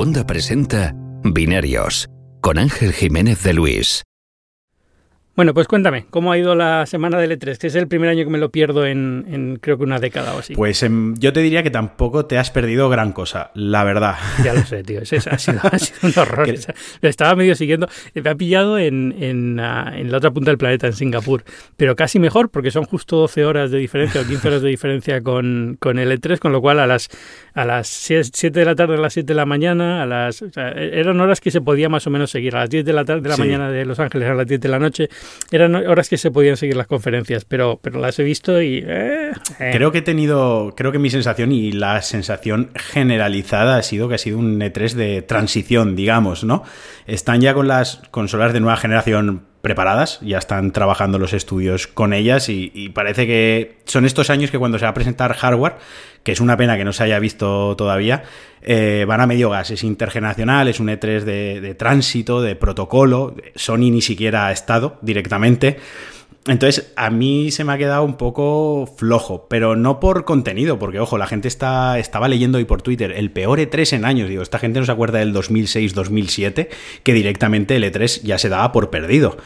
Segunda presenta Binarios con Ángel Jiménez de Luis. Bueno, pues cuéntame, ¿cómo ha ido la semana del E3? Que es el primer año que me lo pierdo en, creo que una década o así. Pues em, yo te diría que tampoco te has perdido gran cosa, la verdad. Ya lo sé, tío. ha, sido, un horror. lo estaba medio siguiendo. Me ha pillado en, ah, en, la otra punta del planeta, en Singapur. Pero casi mejor, porque son justo 12 horas de diferencia o 15 horas de diferencia con, con el E3, con lo cual a las, a las 7 de la tarde, a las 7 de la mañana, a las, eran horas que se podía más o menos seguir. A las 10 de la, tarde, de la mañana de Los Ángeles, a las 10 de la noche eran horas que se podían seguir las conferencias, pero, pero las he visto y... Eh, eh. Creo que he tenido, creo que mi sensación y la sensación generalizada ha sido que ha sido un E3 de transición, digamos, ¿no? Están ya con las consolas de nueva generación preparadas, ya están trabajando los estudios con ellas y, parece que son estos años que cuando se va a presentar hardware, que es una pena que no se haya visto todavía, eh, van a medio gas, es intergeneracional, es un E3 de, de tránsito, de protocolo, Sony ni siquiera ha estado directamente. Entonces, a mí se me ha quedado un poco flojo, pero no por contenido, porque ojo, la gente está, estaba leyendo hoy por Twitter el peor E3 en años. Digo, esta gente no se acuerda del 2006-2007, que directamente el E3 ya se daba por perdido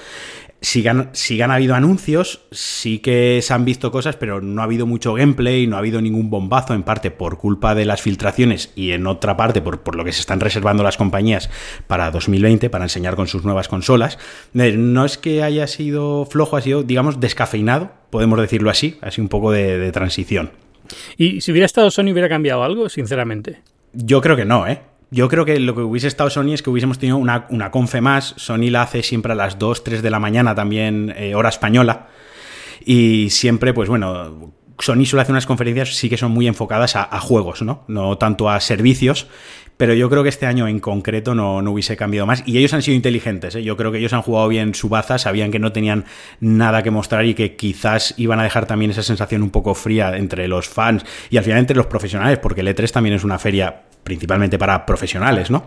sí han, han, habido anuncios, sí que se han visto cosas, pero no ha habido mucho gameplay, no ha habido ningún bombazo, en parte por culpa de las filtraciones y en otra parte por, por lo que se están reservando las compañías para 2020, para enseñar con sus nuevas consolas. Eh, no es que haya sido flojo, ha sido, digamos, descafeinado, podemos decirlo así, así un poco de, de transición. ¿Y si hubiera estado Sony hubiera cambiado algo, sinceramente? Yo creo que no, ¿eh? Yo creo que lo que hubiese estado Sony es que hubiésemos tenido una, una confe más. Sony la hace siempre a las 2, 3 de la mañana también, eh, hora española. Y siempre, pues bueno, Sony suele hacer unas conferencias sí que son muy enfocadas a, juegos, ¿no? No tanto a servicios. Pero yo creo que este año en concreto no, no hubiese cambiado más. Y ellos han sido inteligentes. ¿eh? Yo creo que ellos han jugado bien su baza, sabían que no tenían nada que mostrar y que quizás iban a dejar también esa sensación un poco fría entre los fans y al final entre los profesionales, porque el E3 también es una feria principalmente para profesionales, ¿no?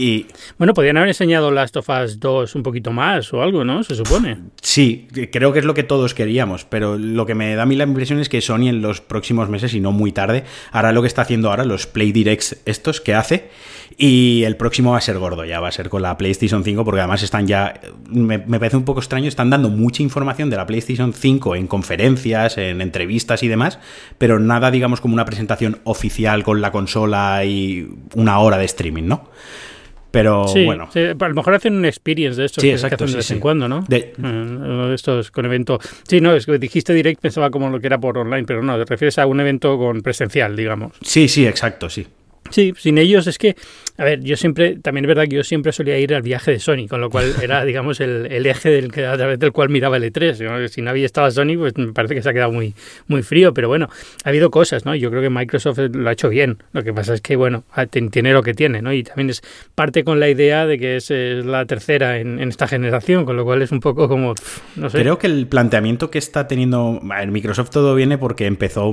Y, bueno, podrían haber enseñado Last of Us 2 un poquito más o algo, ¿no? Se supone. Sí, creo que es lo que todos queríamos, pero lo que me da a mí la impresión es que Sony en los próximos meses, y no muy tarde, hará lo que está haciendo ahora, los Play Directs estos que hace, y el próximo va a ser gordo, ya va a ser con la PlayStation 5, porque además están ya, me, me parece un poco extraño, están dando mucha información de la PlayStation 5 en conferencias, en entrevistas y demás, pero nada, digamos, como una presentación oficial con la consola y una hora de streaming, ¿no? Pero bueno. a lo mejor hacen un experience de esto sí, exacto, de vez en cuando, ¿no? De... Eh, estos con evento. Sí, no, es que dijiste direct, pensaba como lo que era por online, pero no, te refieres a un evento con presencial, digamos. Sí, sí, exacto, sí. Sí, sin ellos es que, a ver, yo siempre, también es verdad que yo siempre solía ir al viaje de Sony, con lo cual era, digamos, el, eje del, a través del cual miraba el E3. Si no había estado Sony, pues me parece que se ha quedado muy, muy frío, pero bueno, ha habido cosas, ¿no? Yo creo que Microsoft lo ha hecho bien. Lo que pasa es que, bueno, tiene lo que tiene, ¿no? Y también es parte con la idea de que es, la tercera en, esta generación, con lo cual es un poco como, no sé. Creo que el planteamiento que está teniendo en Microsoft todo viene porque empezó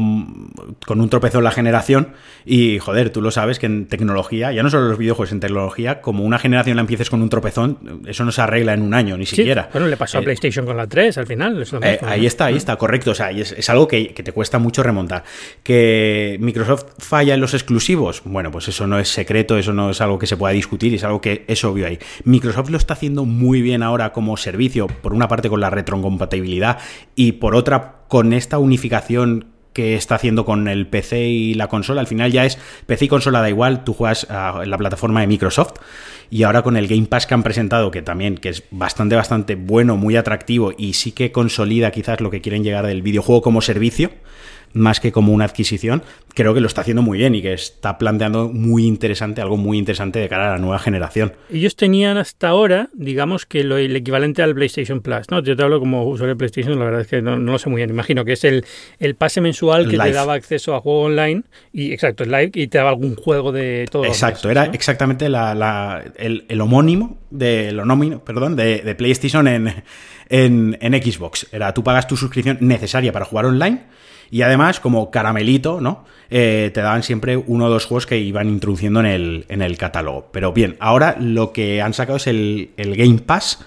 con un tropezón la generación y, joder, tú lo sabes sabes que en tecnología, ya no solo los videojuegos, en tecnología, como una generación la empieces con un tropezón, eso no se arregla en un año, ni siquiera. Bueno, le pasó a eh, PlayStation con la 3 al final. Eh, ahí está, ahí está, correcto. O sea, es, algo que, te cuesta mucho remontar. Que Microsoft falla en los exclusivos, bueno, pues eso no es secreto, eso no es algo que se pueda discutir, es algo que es obvio ahí. Microsoft lo está haciendo muy bien ahora como servicio, por una parte con la retrocompatibilidad y por otra con esta unificación que está haciendo con el PC y la consola. Al final ya es PC y consola da igual, tú juegas la plataforma de Microsoft y ahora con el Game Pass que han presentado, que también que es bastante, bastante bueno, muy atractivo y sí que consolida quizás lo que quieren llegar del videojuego como servicio, más que como una adquisición, creo que lo está haciendo muy bien y que está planteando muy interesante, algo muy interesante de cara a la nueva generación. Ellos tenían hasta ahora, digamos que lo, el equivalente al PlayStation Plus, ¿no? Yo te hablo como usuario de PlayStation, la verdad es que no, lo sé muy bien. Imagino que es el, el pase mensual que te daba acceso a juego online y exacto, el live y te daba algún juego de todo. Exacto, era exactamente la, el, homónimo de lo perdón, de, de PlayStation en, en, Xbox. Era tú pagas tu suscripción necesaria para jugar online y además, como caramelito, ¿no? Eh, te daban siempre uno o dos juegos que iban introduciendo en el, en el catálogo. Pero bien, ahora lo que han sacado es el, el Game Pass,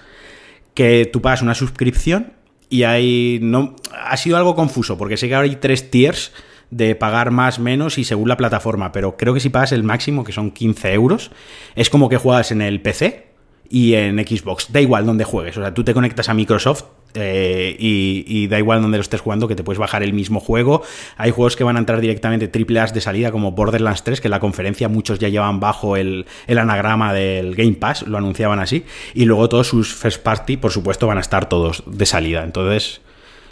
que tú pagas una suscripción y ahí no... Ha sido algo confuso, porque sé que ahora hay tres tiers de pagar más, menos y según la plataforma, pero creo que si pagas el máximo, que son 15 euros, es como que juegas en el PC y en Xbox. Da igual donde juegues. O sea, tú te conectas a Microsoft eh, y, da igual donde lo estés jugando, que te puedes bajar el mismo juego. Hay juegos que van a entrar directamente triple A de salida, como Borderlands 3, que en la conferencia muchos ya llevan bajo el, el, anagrama del Game Pass, lo anunciaban así. Y luego todos sus first party, por supuesto, van a estar todos de salida. Entonces.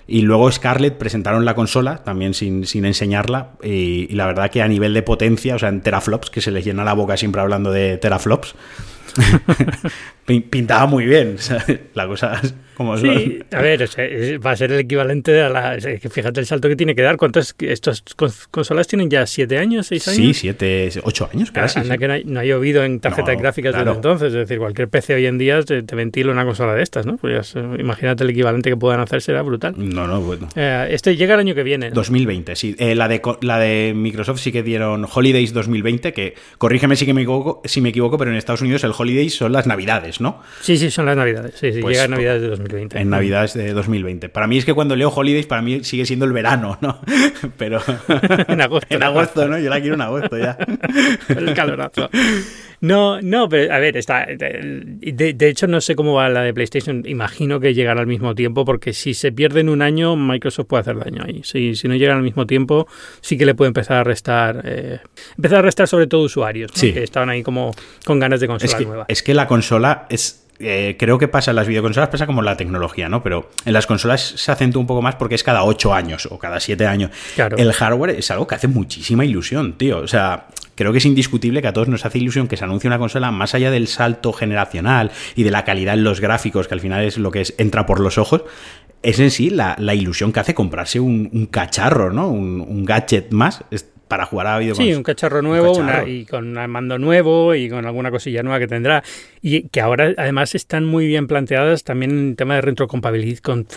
Y luego Scarlett presentaron la consola, también sin, sin enseñarla, y, y, la verdad que a nivel de potencia, o sea, en teraflops, que se les llena la boca siempre hablando de teraflops, pintaba muy bien. La cosa como sí, a ver, va a ser el equivalente a la. Fíjate el salto que tiene que dar. ¿Cuántas estas consolas tienen ya? ¿Siete años? ¿Seis años? Sí, siete, ocho años casi. Anda que no ha, llovido en tarjetas gráficas desde entonces. Es decir, cualquier PC hoy en día te, ventila una consola de estas, ¿no? Pues imagínate el equivalente que puedan hacer, será brutal. No, no, bueno. Eh, este llega el año que viene. 2020, sí. Eh, la, de, la de Microsoft sí que dieron Holidays 2020, que corrígeme si, que me equivoco, si me equivoco, pero en Estados Unidos el Holidays son las Navidades, ¿no? Sí, sí, son las Navidades. Sí, sí, pues llega Navidades de 2020. En Navidades de 2020. Para mí es que cuando leo Holidays, para mí sigue siendo el verano, ¿no? Pero. en agosto. en agosto, ¿no? Yo la quiero en agosto ya. el calorazo. No, no, pero a ver, está. De, de, hecho, no sé cómo va la de PlayStation. Imagino que llegará al mismo tiempo, porque si se pierde en un año, Microsoft puede hacer daño ahí. Si, si no llegan al mismo tiempo, sí que le puede empezar a restar. Eh, empezar a restar sobre todo usuarios, que estaban ahí como con ganas de consola es que, nueva. Es que la consola es eh, creo que pasa en las videoconsolas, pasa como la tecnología, ¿no? Pero en las consolas se acentúa un poco más porque es cada 8 años o cada 7 años. El hardware es algo que hace muchísima ilusión, tío. O sea, creo que es indiscutible que a todos nos hace ilusión que se anuncie una consola más allá del salto generacional y de la calidad en los gráficos, que al final es lo que es, entra por los ojos. Es en sí la, ilusión que hace comprarse un, cacharro, ¿no? Un, un gadget más para jugar a videojuegos. Sí, un cacharro nuevo y con un mando nuevo y con alguna cosilla nueva que tendrá. Y que ahora además están muy bien planteadas también en tema de retrocompatibilidad, con,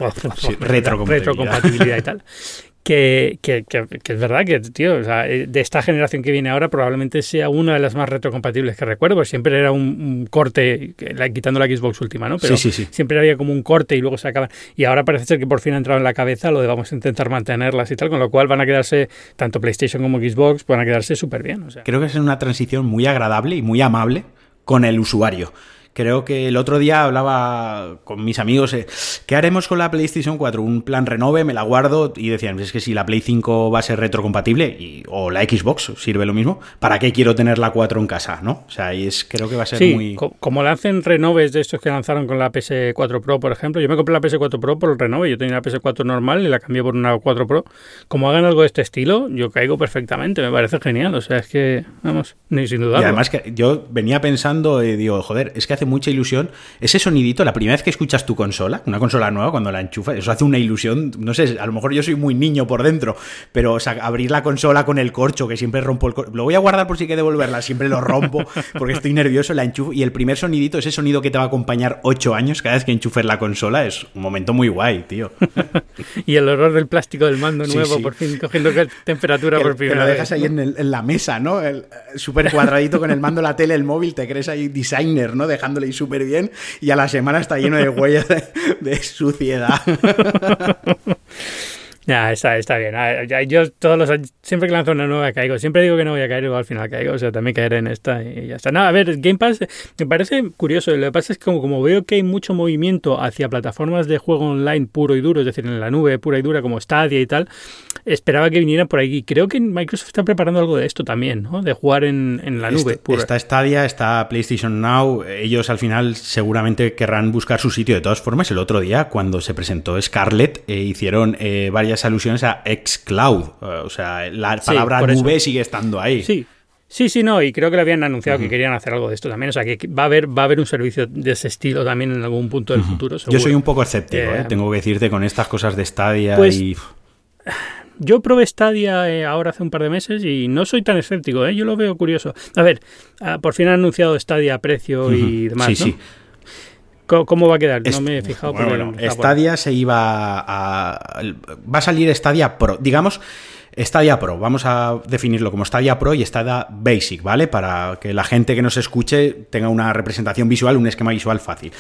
retrocompatibilidad y tal. Que, que, que, es verdad que, tío, o sea, eh, de esta generación que viene ahora probablemente sea una de las más retrocompatibles que recuerdo, porque siempre era un, corte, quitando la Xbox última, ¿no? Pero sí, sí, siempre había como un corte y luego se acaban. Y ahora parece ser que por fin ha entrado en la cabeza lo de vamos a intentar mantenerlas y tal, con lo cual van a quedarse, tanto PlayStation como Xbox, van a quedarse súper bien. O sea. Creo que es una transición muy agradable y muy amable con el usuario. Creo que el otro día hablaba con mis amigos, eh, ¿qué haremos con la PlayStation 4? Un plan renove, me la guardo y decían, es que si la Play 5 va a ser retrocompatible y, o la Xbox sirve lo mismo, ¿para qué quiero tener la 4 en casa? ¿no? O sea, y es, creo que va a ser sí, muy... como lancen renoves de estos que lanzaron con la PS4 Pro, por ejemplo, yo me compré la PS4 Pro por el renove, yo tenía la PS4 normal y la cambié por una 4 Pro. Como hagan algo de este estilo, yo caigo perfectamente, me parece genial, o sea, es que, vamos, ni sin duda. Y además que yo venía pensando y digo, joder, es que hace mucha ilusión. Ese sonidito, la primera vez que escuchas tu consola, una consola nueva, cuando la enchufas, eso hace una ilusión. No sé, a lo mejor yo soy muy niño por dentro, pero abrir la consola con el corcho, que siempre rompo el corcho. Lo voy a guardar por si hay que devolverla, siempre lo rompo porque estoy nervioso, la enchufo. Y el primer sonidito, ese sonido que te va a acompañar ocho años cada vez que enchufes la consola, es un momento muy guay, tío. y el olor del plástico del mando nuevo, por fin cogiendo temperatura por primera vez. lo dejas ahí en, la mesa, ¿no? El súper cuadradito con el mando, la tele, el móvil, te crees ahí designer, ¿no? Ahí súper bien y a la semana está lleno de huellas de, suciedad. Ya, está, está bien. Ah, yo todos los siempre que lanzo una nueva caigo. Siempre digo que no voy a caer y al final caigo. O sea, también caeré en esta y ya está. No, a ver, Game Pass me parece curioso. Lo que pasa es que como, como veo que hay mucho movimiento hacia plataformas de juego online puro y duro, es decir, en la nube pura y dura como Stadia y tal, esperaba que vinieran por ahí. Creo que Microsoft está preparando algo de esto también, ¿no? De jugar en, en la nube. Está, está Stadia, está PlayStation Now. Ellos al final seguramente querrán buscar su sitio. De todas formas, el otro día, cuando se presentó Scarlett, eh, hicieron eh, varias alusiones a xCloud. Eh, o sea, la palabra nube sigue estando ahí. Sí. Sí, sí, no, y creo que lo habían anunciado que querían hacer algo de esto también. O sea, que va a haber, va a haber un servicio de ese estilo también en algún punto del futuro. Yo soy un poco escéptico, tengo que decirte, con estas cosas de Stadia pues, y. Yo probé Stadia eh, ahora hace un par de meses y no soy tan escéptico, ¿eh? yo lo veo curioso. A ver, ah, por fin han anunciado Stadia a precio y demás. Sí, sí. ¿Cómo va a quedar? No me he fijado. Bueno, Stadia se iba a... Va a salir Stadia Pro. Digamos, Stadia Pro. Vamos a definirlo como Stadia Pro y Stadia Basic, ¿vale? Para que la gente que nos escuche tenga una representación visual, un esquema visual fácil.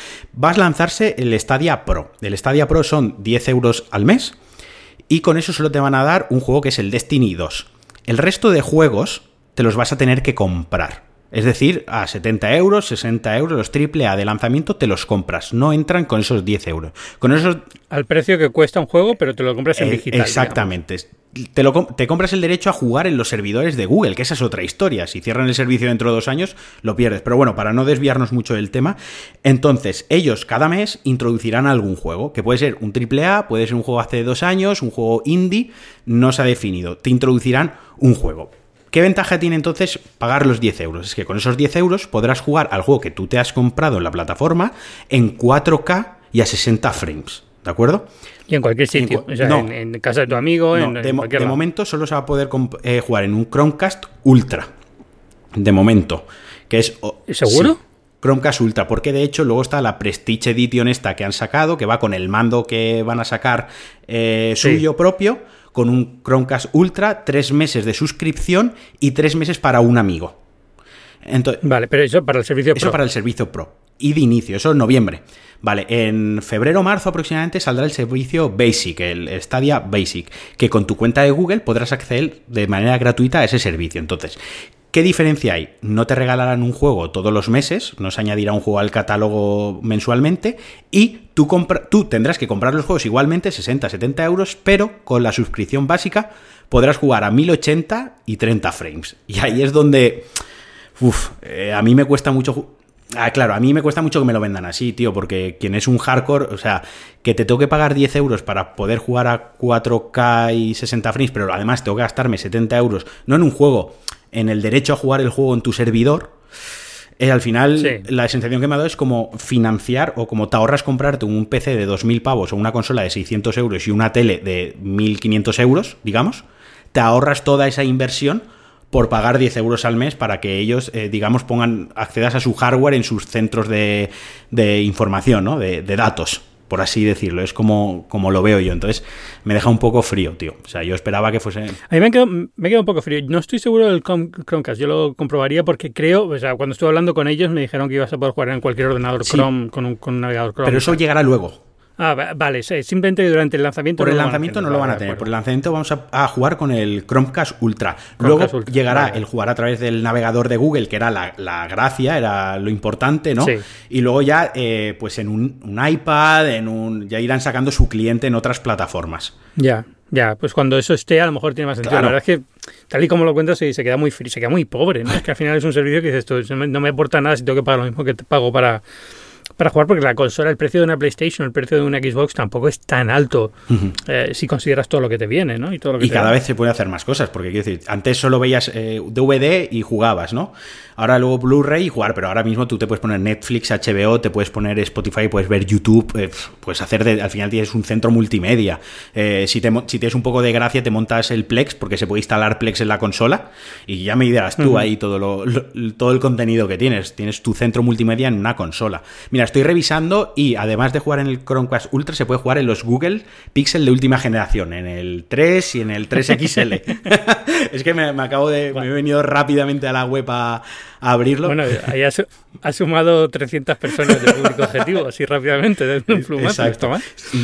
Va a lanzarse el Stadia Pro. El Stadia Pro son 10 euros al mes y con eso solo te van a dar un juego que es el Destiny 2. El resto de juegos te los vas a tener que comprar. Es decir, a 70 euros, 60 euros, los triple A de lanzamiento te los compras. No entran con esos 10 euros. Con esos... Al precio que cuesta un juego, pero te lo compras en Eh, digital. Exactamente. Te, lo, te compras el derecho a jugar en los servidores de Google, que esa es otra historia. Si cierran el servicio dentro de dos años, lo pierdes. Pero bueno, para no desviarnos mucho del tema, entonces ellos cada mes introducirán algún juego, que puede ser un triple A, puede ser un juego hace dos años, un juego indie, no se ha definido. Te introducirán un juego. ¿Qué ventaja tiene entonces pagar los 10 euros? Es que con esos 10 euros podrás jugar al juego que tú te has comprado en la plataforma en 4K y a 60 frames. ¿De acuerdo? Y en cualquier sitio. cu- O sea, no. en, en casa de tu amigo, No, en, en de, mo- de momento solo se va a poder eh, jugar en un Chromecast Ultra. De momento. Que es. ¿Seguro? sí, Chromecast Ultra, porque de hecho luego está la Prestige Edition esta que han sacado, que va con el mando que van a sacar eh, Sí. suyo propio, con un Chromecast Ultra, tres meses de suscripción y tres meses para un amigo. Entonces, Vale, pero eso para el servicio eso Pro. para el servicio Pro. Y de inicio, eso en noviembre. Vale, en febrero o marzo aproximadamente saldrá el servicio Basic, el Stadia Basic, que con tu cuenta de Google podrás acceder de manera gratuita a ese servicio. Entonces, ¿qué diferencia hay? No te regalarán un juego todos los meses, no se añadirá un juego al catálogo mensualmente, y tú, tú tendrás que comprar los juegos igualmente, 60, 70 euros, pero con la suscripción básica podrás jugar a 1080 y 30 frames. Y ahí es donde... Uf, eh, a mí me cuesta mucho. Ah, claro, a mí me cuesta mucho que me lo vendan así, tío, porque quien es un hardcore, o sea, que te tengo que pagar 10 euros para poder jugar a 4K y 60 frames, pero además tengo que gastarme 70 euros, no en un juego, en el derecho a jugar el juego en tu servidor. eh, al final, Sí. la sensación que me ha dado es como financiar o como te ahorras comprarte un PC de 2.000 pavos o una consola de 600 euros y una tele de 1.500 euros, digamos, te ahorras toda esa inversión por pagar 10 euros al mes para que ellos, eh, digamos, pongan, accedas a su hardware en sus centros de, de información, ¿no? De, de datos, por así decirlo. Es como, como lo veo yo. Entonces, me deja un poco frío, tío. O sea, yo esperaba que fuese... A mí me ha, quedado, me quedado un poco frío. No estoy seguro del Chrome- Chromecast. Yo lo comprobaría porque creo, o sea, cuando estuve hablando con ellos me dijeron que ibas a poder jugar en cualquier ordenador Sí. Chrome con un, con un navegador Chrome. Pero eso llegará luego. Ah, va- vale, simplemente durante el lanzamiento. Por el no lanzamiento no lo van a tener. Por el lanzamiento vamos a, a jugar con el Chromecast Ultra. Chromecast Luego Ultra, llegará vale. el jugar a través del navegador de Google, que era la, la gracia, era lo importante, ¿no? Sí. Y luego ya, eh, pues en un, un iPad, en un, ya irán sacando su cliente en otras plataformas. Ya, ya, pues cuando eso esté a lo mejor tiene más sentido. Claro. La verdad es que tal y como lo cuentas se, se queda muy se queda muy pobre, ¿no? Es que al final es un servicio que dices tú, no me, no me aporta nada si tengo que pagar lo mismo que te pago para, para jugar, porque la consola, el precio de una PlayStation, el precio de una Xbox tampoco es tan alto eh, si consideras todo lo que te viene, ¿no? Y todo lo que Y te cada da. vez se puede hacer más cosas, porque quiero decir, antes solo veías eh, DVD y jugabas, ¿no? Ahora luego Blu-ray y jugar, pero ahora mismo tú te puedes poner Netflix, HBO, te puedes poner Spotify, puedes ver YouTube, eh, puedes hacer, de- al final tienes un centro multimedia. Eh, si, te, si tienes un poco de gracia, te montas el Plex, porque se puede instalar Plex en la consola, y ya me dirás tú ahí todo, lo, lo- todo el contenido que tienes. Tienes tu centro multimedia en una consola. Mira, estoy revisando y además de jugar en el Chromecast Ultra, se puede jugar en los Google Pixel de última generación, en el 3 y en el 3XL. es que me, me acabo de. Me he venido rápidamente a la web a, a abrirlo. Bueno, ahí ha, su- ha sumado 300 personas de público objetivo, así rápidamente, de un plumazo. Exacto.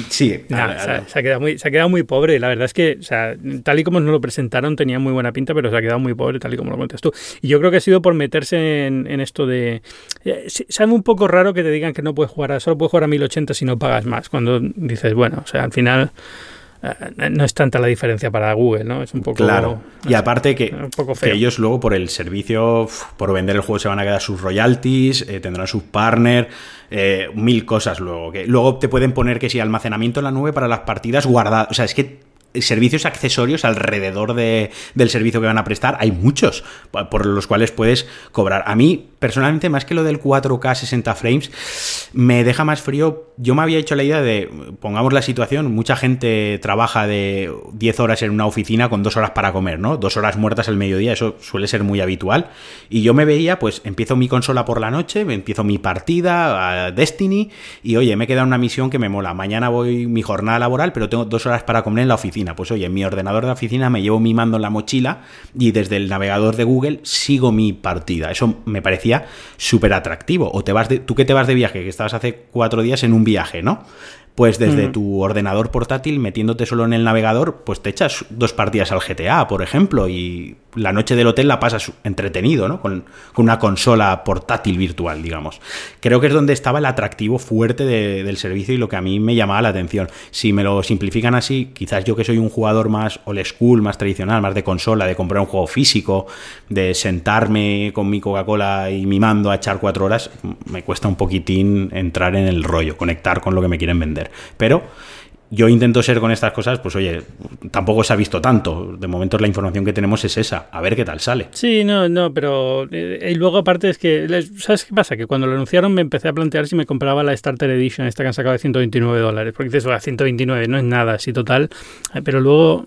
Sí, Nah, se, ha, se ha quedado muy, se ha quedado muy pobre. La verdad es que, o sea, tal y como nos lo presentaron, tenía muy buena pinta, pero se ha quedado muy pobre, tal y como lo cuentas tú. Y yo creo que ha sido por meterse en, en esto de. eh, Sabe un poco raro que te digan que no puedes jugar a. Solo puedes jugar a 1080 si no pagas más. Cuando dices, bueno, o sea, al final. Eh, No es tanta la diferencia para Google, ¿no? Es un poco. Claro. Y aparte que, un poco que feo. ellos luego por el servicio, por vender el juego se van a quedar sus royalties, eh, tendrán sus partners, eh, mil cosas luego. Que luego te pueden poner que si almacenamiento en la nube para las partidas guardadas. O sea, es que servicios accesorios alrededor de- del servicio que van a prestar hay muchos por los cuales puedes cobrar. A mí, personalmente, más que lo del 4K 60 frames, me deja más frío. Yo me había hecho la idea de, pongamos la situación, mucha gente trabaja de 10 horas en una oficina con dos horas para comer, ¿no? Dos horas muertas al mediodía, eso suele ser muy habitual. Y yo me veía, pues empiezo mi consola por la noche, empiezo mi partida a Destiny y oye, me queda una misión que me mola. Mañana voy mi jornada laboral, pero tengo dos horas para comer en la oficina. Pues oye, en mi ordenador de oficina me llevo mi mando en la mochila y desde el navegador de Google sigo mi partida. Eso me parecía súper atractivo. O te vas de, tú que te vas de viaje, que estabas hace cuatro días en un viaje, ¿no? Pues desde tu ordenador portátil, metiéndote solo en el navegador, pues te echas dos partidas al GTA, por ejemplo, y la noche del hotel la pasas entretenido, ¿no? Con, una consola portátil virtual, digamos. Creo que es donde estaba el atractivo fuerte del servicio y lo que a mí me llamaba la atención. Si me lo simplifican así, quizás yo que soy un jugador más old school, más tradicional, más de consola, de comprar un juego físico, de sentarme con mi Coca-Cola y mi mando a echar cuatro horas, me cuesta un poquitín entrar en el rollo, conectar con lo que me quieren vender. Pero yo intento ser con estas cosas, pues oye, tampoco se ha visto tanto. De momento la información que tenemos es esa, a ver qué tal sale. Sí, no, no, pero eh, y luego aparte es que, ¿sabes qué pasa? Que cuando lo anunciaron me empecé a plantear si me compraba la Starter Edition, esta que han sacado de 129 dólares, porque dices, a 129 no es nada así total, eh, pero luego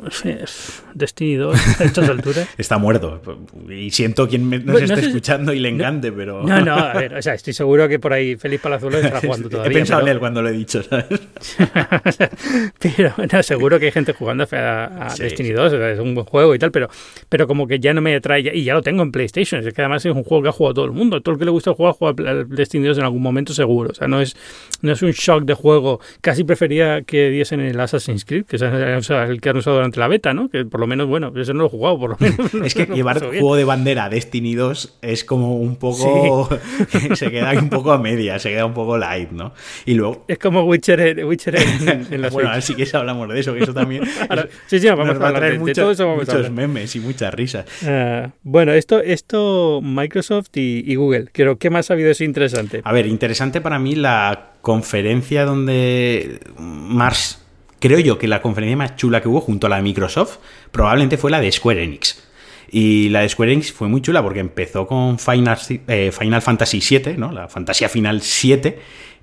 Destiny 2 a estas alturas. Está muerto y siento quien me, nos esté escuchando y le encante, pero... No, no, a ver, o sea, estoy seguro que por ahí Feliz Palazuelo está jugando todavía. He pensado en él cuando lo he dicho, ¿sabes? pero no, seguro que hay gente jugando a, Destiny 2, es un buen juego y tal, pero, pero como que ya no me atrae, y ya lo tengo en PlayStation, es que además es un juego que ha jugado todo el mundo, todo el que le gusta jugar juega al Destiny 2 en algún momento seguro, o sea, no es, no es un shock de juego, casi prefería que diesen el Assassin's Creed, que es el que han usado durante la beta, ¿no? Que por lo menos, bueno, eso no lo he jugado, por lo menos. es que llevar juego de bandera a Destiny 2 es como un poco, se queda un poco a media, se queda un poco light, ¿no? Y luego... Es como Witcher, Witcher en, en la bueno, así que hablamos de eso, que eso también sí, sí, vamos a hablar de, todo eso muchos memes y muchas risas. Ah, bueno, esto, esto Microsoft y, Google. Quiero, ¿qué más ha habido eso interesante? A ver, interesante para mí la conferencia donde Mars, creo yo que la conferencia más chula que hubo junto a la de Microsoft, probablemente fue la de Square Enix. Y la de Square Enix fue muy chula porque empezó con Final, eh, Final Fantasy VII, ¿no? La fantasía final 7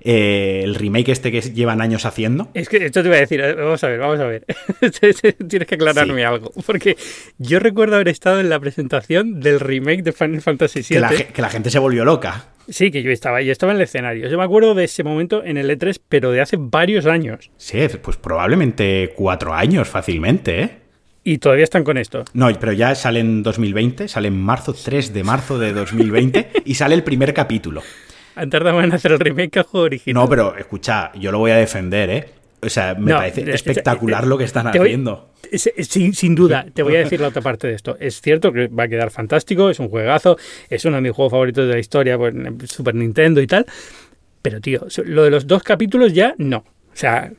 eh, el remake este que llevan años haciendo. Es que esto te iba a decir, eh, vamos a ver, vamos a ver. Tienes que aclararme algo. Porque yo recuerdo haber estado en la presentación del remake de Final Fantasy VII. Que la, que la gente se volvió loca. Sí, que yo estaba, yo estaba en el escenario. Yo me acuerdo de ese momento en el E3, pero de hace varios años. Sí, pues probablemente cuatro años fácilmente, ¿eh? Y todavía están con esto. No, pero ya sale en 2020, sale en marzo, 3 de marzo de 2020, y sale el primer capítulo. Han tardado en hacer el remake al juego original. No, pero escucha, yo lo voy a defender, ¿eh? O sea, me parece espectacular lo que están haciendo. sin, duda, te voy a decir la otra parte de esto. Es cierto que va a quedar fantástico, es un juegazo, es uno de mis juegos favoritos de la historia, pues, Super Nintendo y tal. Pero, tío, lo de los dos capítulos ya no. O sea,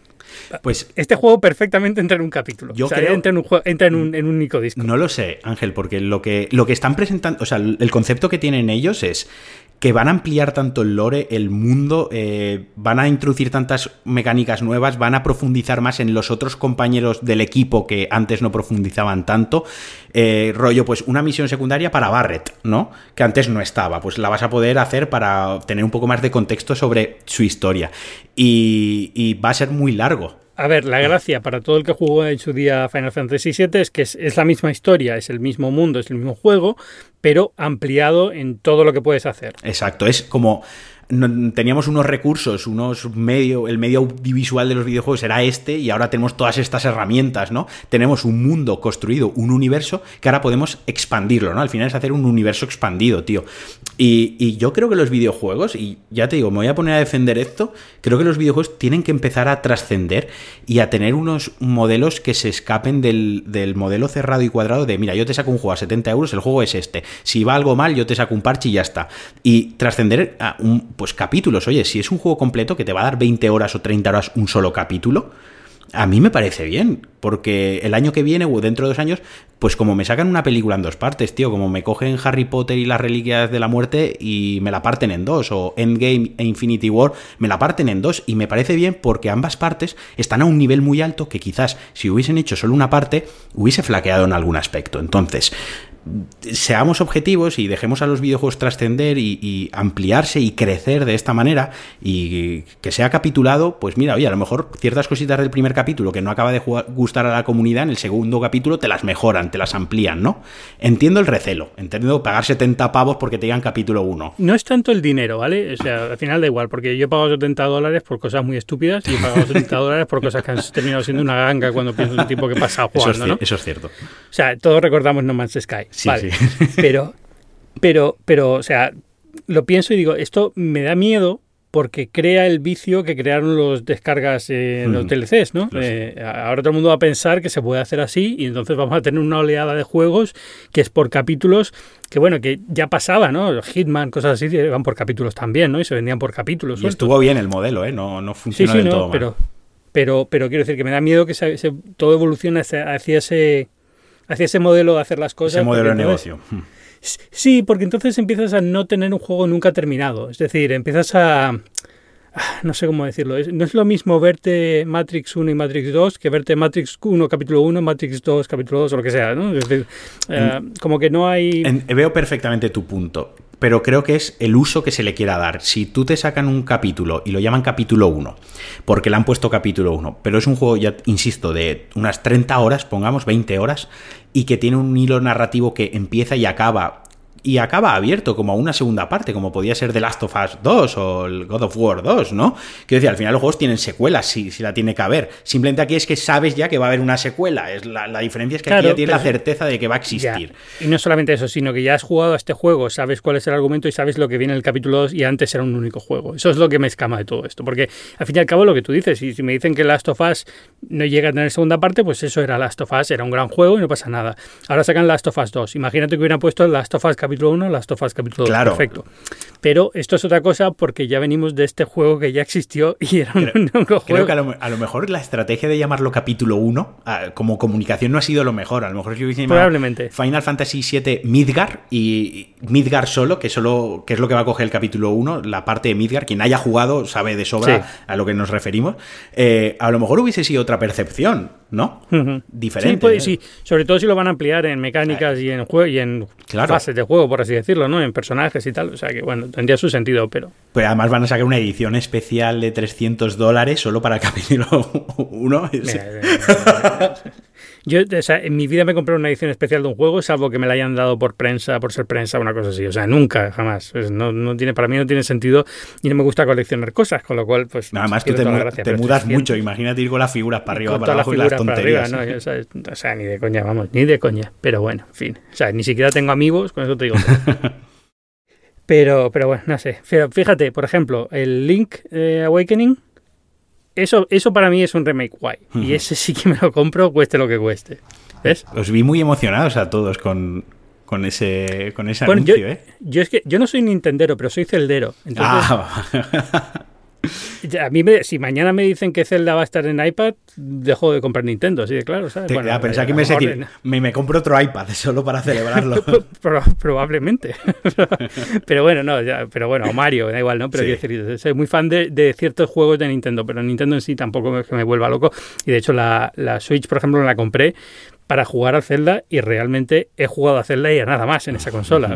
pues este juego perfectamente entra en un capítulo. Yo creo, entra, en un, entra en, un, en un único disco. No lo sé, Ángel, porque lo que, lo que están presentando, o sea, el concepto que tienen ellos es que van a ampliar tanto el lore, el mundo, eh, van a introducir tantas mecánicas nuevas, van a profundizar más en los otros compañeros del equipo que antes no profundizaban tanto. Eh, rollo, pues una misión secundaria para Barrett, ¿no? Que antes no estaba. Pues la vas a poder hacer para tener un poco más de contexto sobre su historia. y va a ser muy largo. A ver, la gracia para todo el que jugó en su día Final Fantasy VII es que es, la misma historia, es el mismo mundo, es el mismo juego, pero ampliado en todo lo que puedes hacer. Exacto, es como teníamos unos recursos, unos medio, el medio audiovisual de los videojuegos era este y ahora tenemos todas estas herramientas, ¿no? Tenemos un mundo construido, un universo que ahora podemos expandirlo, ¿no? Al final es hacer un universo expandido, tío. Y, y yo creo que los videojuegos, y ya te digo, me voy a poner a defender esto, creo que los videojuegos tienen que empezar a trascender y a tener unos modelos que se escapen del, del modelo cerrado y cuadrado de, mira, yo te saco un juego a 70 euros, el juego es este. Si va algo mal, yo te saco un parche y ya está. Y trascender a un pues capítulos. Oye, si es un juego completo que te va a dar 20 horas o 30 horas un solo capítulo, a mí me parece bien, porque el año que viene o dentro de dos años, pues como me sacan una película en dos partes, tío, como me cogen Harry Potter y las reliquias de la muerte y me la parten en dos, o Endgame e Infinity War me la parten en dos, y me parece bien porque ambas partes están a un nivel muy alto que quizás si hubiesen hecho solo una parte hubiese flaqueado en algún aspecto. Entonces, seamos objetivos y dejemos a los videojuegos trascender y, ampliarse y crecer de esta manera y que sea capitulado, pues mira, oye, a lo mejor ciertas cositas del primer capítulo que no acaba de gustar a la comunidad, en el segundo capítulo te las mejoran, te las amplían, ¿no? Entiendo el recelo, entiendo pagar 70 pavos porque te digan capítulo 1. No es tanto el dinero, ¿vale? O sea, al final da igual, porque yo he pagado 70 dólares por cosas muy estúpidas y he pagado 70 dólares por cosas que han terminado siendo una ganga cuando pienso en el tipo que pasa jugando, eso ¿no? Eso es cierto. O sea, todos recordamos No Man's Sky. Sí, vale. Pero, pero, pero, o sea, lo pienso y digo, esto me da miedo porque crea el vicio que crearon los descargas en los DLCs, ¿no? Eh, ahora todo el mundo va a pensar que se puede hacer así y entonces vamos a tener una oleada de juegos que es por capítulos, que bueno, que ya pasaba, ¿no? Hitman, cosas así, van por capítulos también, ¿no? Y se vendían por capítulos. Y estuvo bien el modelo, ¿eh? No, no funcionó sí, sí, no, pero, pero, pero quiero decir que me da miedo que todo evolucione hacia, ese, hacia ese modelo de hacer las cosas. Ese modelo de negocio. Sí, porque entonces empiezas a no tener un juego nunca terminado. Es decir, empiezas a... Ah, no sé cómo decirlo. No es lo mismo verte Matrix 1 y Matrix 2 que verte Matrix 1 capítulo 1, Matrix 2 capítulo 2 o lo que sea. ¿no? Es decir, eh, como que no hay... veo perfectamente tu punto pero creo que es el uso que se le quiera dar. Si tú te sacan un capítulo y lo llaman capítulo 1, porque le han puesto capítulo 1, pero es un juego, ya insisto, de unas 30 horas, pongamos 20 horas, y que tiene un hilo narrativo que empieza y acaba y acaba abierto como a una segunda parte, como podía ser The Last of Us 2 o el God of War 2, ¿no? Quiero decir, al final los juegos tienen secuelas, si, si la tiene que haber. Simplemente aquí es que sabes ya que va a haber una secuela. Es la, diferencia es que aquí ya tienes la certeza de que va a existir. Y no solamente eso, sino que ya has jugado a este juego, sabes cuál es el argumento y sabes lo que viene en el capítulo 2 y antes era un único juego. Eso es lo que me escama de todo esto. Porque al fin y al cabo lo que tú dices, y si me dicen que Last of Us no llega a tener segunda parte, pues eso era Last of Us, era un gran juego y no pasa nada. Ahora sacan Last of Us 2. Imagínate que hubieran puesto Last of Us capítulo 1, Last of Us capítulo 2. Claro. Perfecto. Pero esto es otra cosa porque ya venimos de este juego que ya existió y era un único juego. Creo que a lo, mejor la estrategia de llamarlo capítulo 1 ah, como comunicación no ha sido lo mejor. A lo mejor si hubiese llamado Probablemente. Final Fantasy VII Midgar y Midgar solo, que solo que es lo que va a coger el capítulo 1, la parte de Midgar. Quien haya jugado sabe de sobra a lo que nos referimos. Eh, a lo mejor hubiese sido otra percepción. ¿no? Diferente. Sí, sí, sobre todo si lo van a ampliar en mecánicas y en y en fases de juego, por así decirlo, ¿no? En personajes y tal. O sea que, bueno, tendría su sentido, pero. Pero además van a sacar una edición especial de 300 dólares solo para capítulo 1. Yo, o sea, en mi vida me compré una edición especial de un juego, salvo que me la hayan dado por prensa, por ser prensa, una cosa así. O sea, nunca, jamás. no, no, tiene, para mí no tiene sentido y no me gusta coleccionar cosas, con lo cual, pues. Nada más tú te, te mudas mucho. Imagínate ir con las figuras para arriba, para abajo y las tonterías. Arriba, ¿no? o, sea, ni de coña, vamos, ni de coña. Pero bueno, en fin. O sea, ni siquiera tengo amigos, con eso te digo. pero, pero bueno, no sé. Fíjate, por ejemplo, el Link eh, Awakening eso, eso para mí es un remake guay. Y ese sí que me lo compro, cueste lo que cueste. ¿Ves? Os vi muy emocionados a todos con, con ese, con ese anuncio, yo, ¿eh? Yo es que yo no soy Nintendero, pero soy celdero. ah. A mí, si mañana me dicen que Zelda va a estar en iPad, dejo de comprar Nintendo, así de claro. ¿sabes? bueno, a pensar que me, decir, me, me, compro otro iPad solo para celebrarlo. probablemente. pero bueno, no, pero bueno, Mario, da igual, ¿no? Pero quiero decir, soy muy fan de, de, ciertos juegos de Nintendo, pero Nintendo en sí tampoco es que me vuelva loco. Y de hecho, la, la Switch, por ejemplo, la compré para jugar a Zelda y realmente he jugado a Zelda y a nada más en esa consola.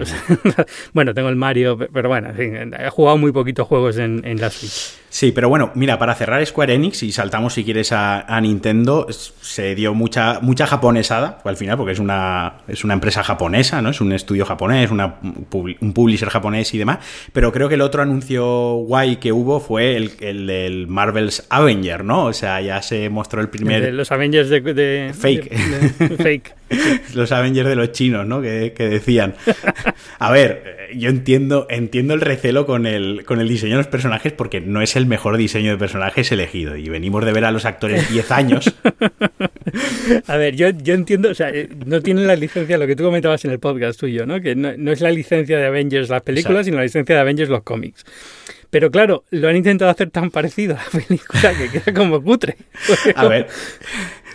bueno, tengo el Mario, pero bueno, he jugado muy poquitos juegos en, en la Switch. Sí, pero bueno, mira, para cerrar Square Enix y saltamos si quieres a, Nintendo, se dio mucha, mucha japonesada al final, porque es una, es una empresa japonesa, ¿no? Es un estudio japonés, una, un publisher japonés y demás. Pero creo que el otro anuncio guay que hubo fue el, el del Marvel's Avenger, ¿no? O sea, ya se mostró el primer. los Avengers de. fake. fake. los Avengers de los chinos, ¿no? Que, que decían. A ver, yo entiendo, entiendo el recelo con el, con el diseño de los personajes porque no es el mejor diseño de personajes elegido. Y venimos de ver a los actores 10 años. a ver, yo, yo entiendo, o sea, eh, no tienen la licencia, lo que tú comentabas en el podcast tuyo, ¿no? Que no, es la licencia de Avengers las películas, sino la licencia de Avengers los cómics. Pero claro, lo han intentado hacer tan parecido a la película que queda como cutre. A ver,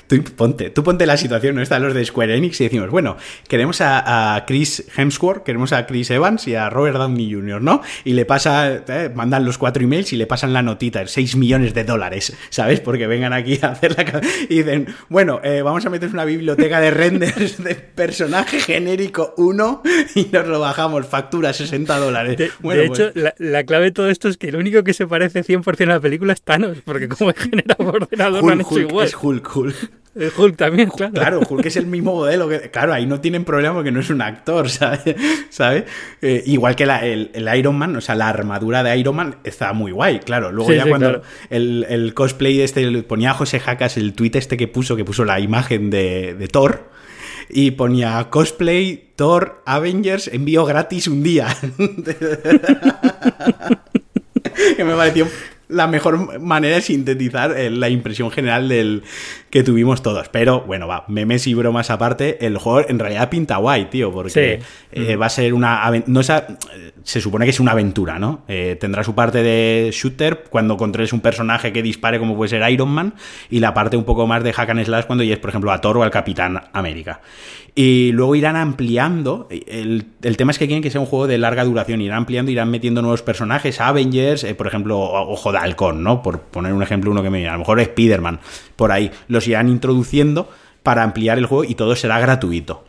Tú ponte, tú ponte la situación, ¿no? Están los de Square Enix y decimos, bueno, queremos a, Chris Hemsworth, queremos a Chris Evans y a Robert Downey Jr., ¿no? Y le pasa, eh, mandan los cuatro emails y le pasan la notita, 6 millones de dólares, ¿sabes? Porque vengan aquí a hacer la... Y dicen, bueno, eh, vamos a meter una biblioteca de renders de personaje genérico 1 y nos lo bajamos, factura 60 dólares. De, bueno, hecho, pues la, clave de todo esto es que lo único que se parece 100% a la película es Thanos, porque como es generado por ordenador, Hulk, han hecho igual. Es Hulk, Hulk. Hulk también, claro. Claro, Hulk es el mismo modelo. Que, claro, ahí no tienen problema porque no es un actor, ¿sabes? Eh, igual que el, Iron Man, o sea, la armadura de Iron Man está muy guay, claro. Luego ya cuando el, cosplay este, ponía a José Jacas el tweet este que puso, que puso la imagen de, de Thor, y ponía cosplay Thor Avengers envío gratis un día. que me pareció la mejor manera de sintetizar eh, la impresión general del que tuvimos todos. Pero bueno, va, memes y bromas aparte, el juego en realidad pinta guay, tío, porque eh, va a ser una... No se supone que es una aventura, ¿no? Eh, tendrá su parte de shooter cuando controles un personaje que dispare como puede ser Iron Man y la parte un poco más de hack and slash cuando llegues, por ejemplo, a Thor o al Capitán América. Y luego irán ampliando. El, tema es que quieren que sea un juego de larga duración. Irán ampliando, irán metiendo nuevos personajes, Avengers, eh, por ejemplo, Ojo de Halcón, ¿no? Por poner un ejemplo, uno que me viene. A lo mejor Spider-Man, por ahí. Los irán introduciendo para ampliar el juego y todo será gratuito.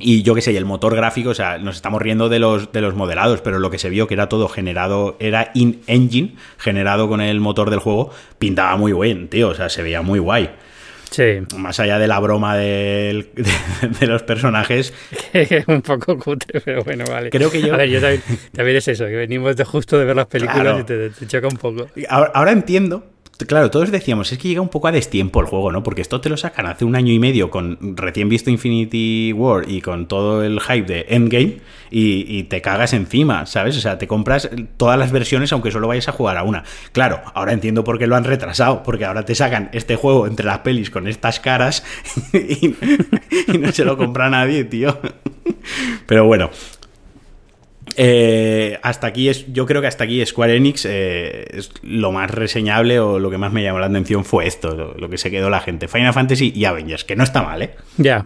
Y yo qué sé, el motor gráfico, o sea, nos estamos riendo de los, de los modelados, pero lo que se vio que era todo generado, era in-engine, generado con el motor del juego, pintaba muy bien, tío, o sea, se veía muy guay. Sí. Más allá de la broma de, los personajes. un poco cutre, pero bueno, vale. Creo que yo. A ver, yo también, es eso, que venimos de justo de ver las películas y te, choca un poco. ahora entiendo Claro, todos decíamos, es que llega un poco a destiempo el juego, ¿no? Porque esto te lo sacan hace un año y medio con recién visto Infinity War y con todo el hype de Endgame y, te cagas encima, ¿sabes? O sea, te compras todas las versiones aunque solo vayas a jugar a una. Claro, ahora entiendo por qué lo han retrasado, porque ahora te sacan este juego entre las pelis con estas caras y, y no se lo compra nadie, tío. Pero bueno, eh, hasta aquí es, yo creo que hasta aquí Square Enix eh, es lo más reseñable o lo que más me llamó la atención fue esto, lo, que se quedó la gente. Final Fantasy y Avengers, que no está mal, ¿eh? Ya.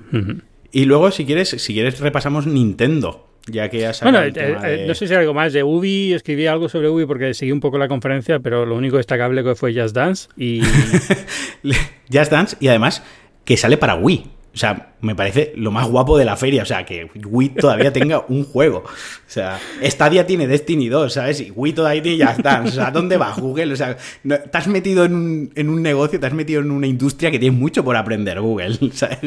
Y luego, si quieres, si quieres, repasamos Nintendo. Ya que has Bueno, eh, no sé si algo más de Ubi, escribí algo sobre Ubi porque seguí un poco la conferencia, pero lo único destacable que fue Just Dance y. Just Dance y además que sale para Wii. O sea, me parece lo más guapo de la feria. O sea, que Wii todavía tenga un juego. O sea, Stadia tiene Destiny 2, ¿sabes? Y Wii todavía tiene ya está. O sea, ¿dónde va Google? O sea, te has metido en un, en un, negocio, te has metido en una industria que tiene mucho por aprender, Google, ¿sabes?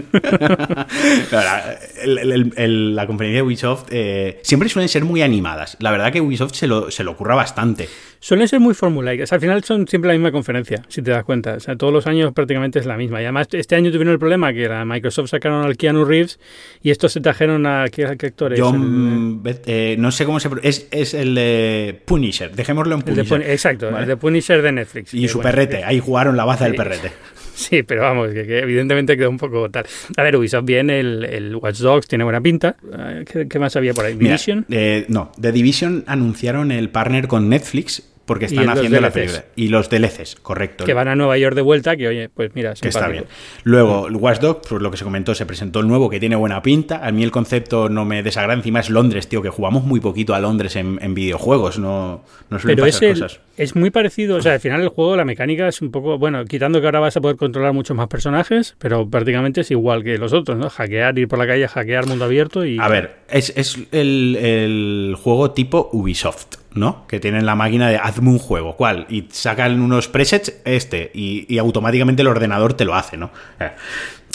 la conferencia de Ubisoft eh, siempre suelen ser muy animadas. La verdad que Ubisoft se lo, se lo ocurra bastante. Suelen ser muy formulaicas. Al final son siempre la misma conferencia, si te das cuenta. O sea, todos los años prácticamente es la misma. Y además, este año tuvieron el problema que la Microsoft sacaron al Keanu Reeves y estos se trajeron a. ¿Qué, actores? John. Eh, no sé cómo se. Es, es el de Punisher. Dejémoslo en Punisher. exacto, el de Punisher de Netflix. Y su perrete. Ahí jugaron la baza del perrete. Sí, pero vamos, que, evidentemente quedó un poco tal. A ver, Ubisoft bien, el, el Watch Dogs tiene buena pinta. Eh, ¿Qué, más había por ahí? ¿Division? Eh, no, de Division anunciaron el partner con Netflix porque están haciendo la película. Y los DLCs, correcto. Que van a Nueva York de vuelta, que oye, pues mira, que está bien. Luego, el Watch Dogs, por lo que se comentó, se presentó el nuevo que tiene buena pinta. A mí el concepto no me desagrada. Encima es Londres, tío, que jugamos muy poquito a Londres en, videojuegos. No, no suelen Pero pasar cosas. Es muy parecido, o sea, al final el juego, la mecánica es un poco, bueno, quitando que ahora vas a poder controlar muchos más personajes, pero prácticamente es igual que los otros, ¿no? Hackear, ir por la calle, hackear mundo abierto y... A ver, es, es el, el juego tipo Ubisoft. ¿No? Que tienen la máquina de hazme un juego, ¿cuál? Y sacan unos presets, este, y, automáticamente el ordenador te lo hace, ¿no?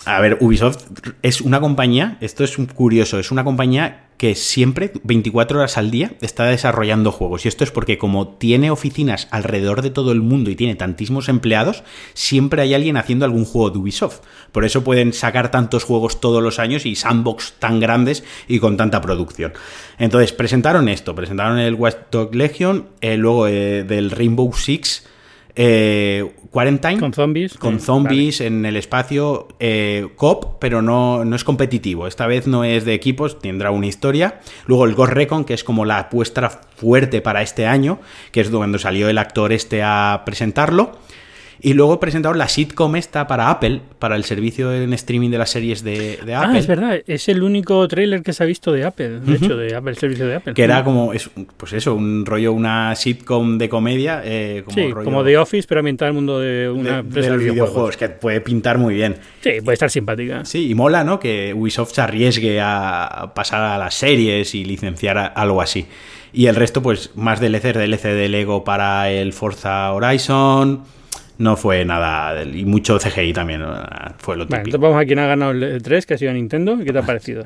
A ver, Ubisoft es una compañía, esto es curioso, es una compañía que siempre, 24 horas al día, está desarrollando juegos. Y esto es porque como tiene oficinas alrededor de todo el mundo y tiene tantísimos empleados, siempre hay alguien haciendo algún juego de Ubisoft. Por eso pueden sacar tantos juegos todos los años y sandbox tan grandes y con tanta producción. Entonces, presentaron esto, presentaron el Watch Dog Legion, eh, luego eh, del Rainbow Six eh, Quarantine. Con zombies. Con zombies en el espacio eh, COP, pero no, no, es competitivo. Esta vez no es de equipos, tendrá una historia. Luego el Ghost Recon, que es como la apuesta fuerte para este año, que es cuando salió el actor este a presentarlo. Y luego presentaron la sitcom esta para Apple, para el servicio en streaming de las series de, Apple. Ah, es verdad, es el único tráiler que se ha visto de Apple, de hecho, de Apple, el servicio de Apple. Que era como, es, pues eso, un rollo, una sitcom de comedia. Eh, como sí, como The Office, pero ambientada el mundo de una de, de, videojuegos. que puede pintar muy bien. Sí, puede estar simpática. Sí, y mola, ¿no? Que Ubisoft se arriesgue a pasar a las series y licenciar algo así. Y el resto, pues, más DLC, DLC de Lego para el Forza Horizon no fue nada. Y mucho CGI también fue lo típico. Bueno, entonces vamos a quien ha ganado el 3, que ha sido Nintendo. ¿Qué te ha parecido?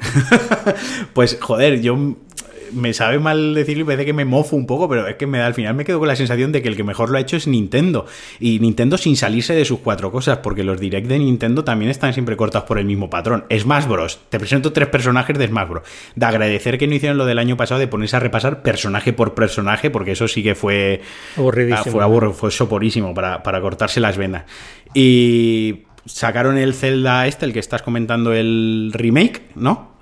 pues, joder, yo me sabe mal decirlo y parece que me mofo un poco, pero es que me da, al final me quedo con la sensación de que el que mejor lo ha hecho es Nintendo. Y Nintendo sin salirse de sus cuatro cosas, porque los direct de Nintendo también están siempre cortados por el mismo patrón. Smash Bros. Te presento tres personajes de Smash Bros. De agradecer que no hicieron lo del año pasado de ponerse a repasar personaje por personaje, porque eso sí que fue. Aburridísimo. Ah, fue fue soporísimo para, para cortarse las venas. Y sacaron el Zelda este, el que estás comentando, el remake, ¿no?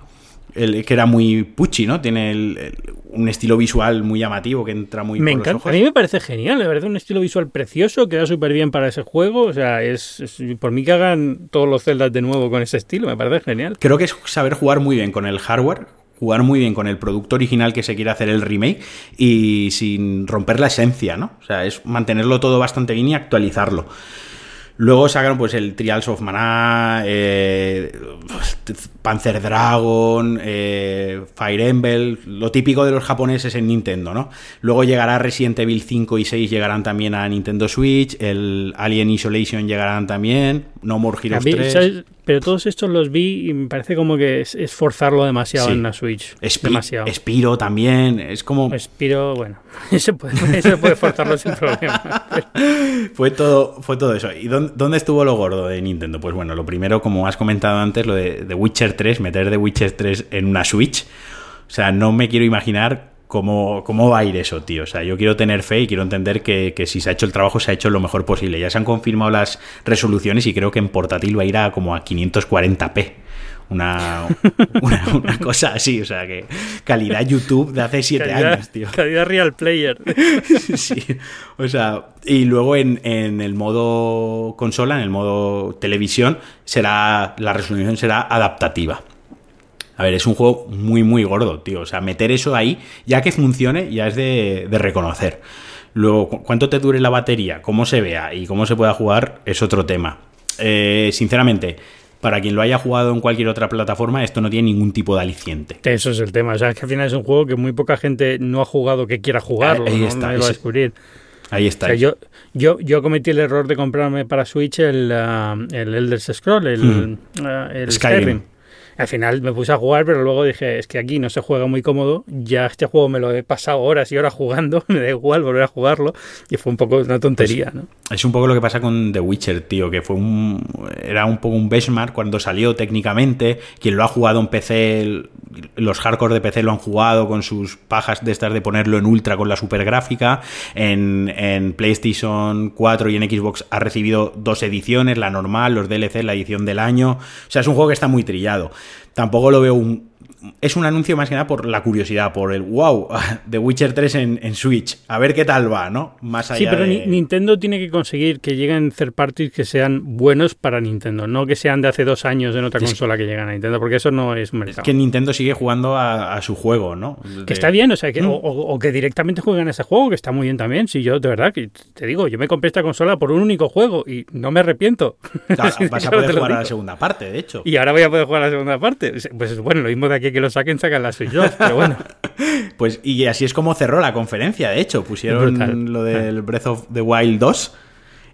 El, que era muy puchi, ¿no? Tiene el, el, un estilo visual muy llamativo que entra muy me por encanta. los ojos. A mí me parece genial, me parece un estilo visual precioso, queda súper bien para ese juego. O sea, es, es, por mí que hagan todos los Zeldas de nuevo con ese estilo, me parece genial. Creo que es saber jugar muy bien con el hardware, jugar muy bien con el producto original que se quiere hacer el remake y sin romper la esencia, ¿no? O sea, es mantenerlo todo bastante bien y actualizarlo. Luego sacaron pues el Trials of Mana, eh, Panzer Dragon, eh, Fire Emblem, lo típico de los japoneses en Nintendo, ¿no? Luego llegará Resident Evil 5 y 6 llegarán también a Nintendo Switch, el Alien Isolation llegarán también, No More Heroes mí, 3. ¿sabes? Pero todos estos los vi y me parece como que es, es forzarlo demasiado Sí. en la Switch. Espi- demasiado. Spiro también, es como... Espiro, bueno, eso puede, eso puede forzarlo sin problema. Fue todo, fue todo eso. ¿Y dónde, dónde estuvo lo gordo de Nintendo? Pues bueno, lo primero, como has comentado antes, lo de, de Witcher 3, meter The Witcher 3 en una Switch. O sea, no me quiero imaginar cómo, cómo va a ir eso, tío. O sea, yo quiero tener fe y quiero entender que, que si se ha hecho el trabajo, se ha hecho lo mejor posible. Ya se han confirmado las resoluciones y creo que en portátil va a ir a como a 540p. Una, una, una cosa así, o sea que calidad YouTube de hace 7 calidad, años, tío. Calidad real player. sí, o sea, y luego en, en, el modo consola, en el modo televisión, será la resolución será adaptativa. A ver, es un juego muy, muy gordo, tío. O sea, meter eso ahí, ya que funcione, ya es de, de reconocer. Luego, cu cuánto te dure la batería, cómo se vea y cómo se pueda jugar es otro tema. Eh, sinceramente, para quien lo haya jugado en cualquier otra plataforma, esto no tiene ningún tipo de aliciente. Eso es el tema. O sea, es que al final es un juego que muy poca gente no ha jugado que quiera jugarlo. Ahí ¿no? está, Nadie lo va a ese- descubrir. Ahí está. O sea, yo, yo, yo cometí el error de comprarme para Switch el, uh, el Elder Scroll, el, Hmm. uh, el Skyrim. Skyrim. Al final me puse a jugar, pero luego dije, es que aquí no se juega muy cómodo, ya este juego me lo he pasado horas y horas jugando, me da igual volver a jugarlo, y fue un poco una tontería, Pues ¿no? Es un poco lo que pasa con The Witcher, tío, que fue un era un poco un benchmark cuando salió técnicamente. Quien lo ha jugado en PC, los hardcore de PC lo han jugado con sus pajas de estas de ponerlo en ultra con la super gráfica. En, en PlayStation 4 y en Xbox ha recibido dos ediciones, la normal, los DLC, la edición del año. O sea, es un juego que está muy trillado. Tampoco lo veo un es un anuncio más que nada por la curiosidad, por el wow, The Witcher 3 en, en Switch. A ver qué tal va, ¿no? Más allá Sí, pero de... Ni- Nintendo tiene que conseguir que lleguen third parties que sean buenos para Nintendo, no que sean de hace dos años en otra Es- consola que llegan a Nintendo, porque eso no es Es mercado. que Nintendo sigue jugando a, a su juego, ¿no? Que De- está bien, o sea, que, Mm. o, que directamente jueguen ese juego, que está muy bien también. Si yo, de verdad, que te digo, yo me compré esta consola por un único juego y no me arrepiento. Claro, de vas a poder jugar a la segunda parte, de hecho. Y ahora voy a poder jugar a la segunda parte. Pues bueno, lo mismo de aquí que lo saquen, sacan la Switch 2, pero bueno. Pues, y así es como cerró la conferencia, de hecho. Pusieron Brutal. lo del Breath of the Wild 2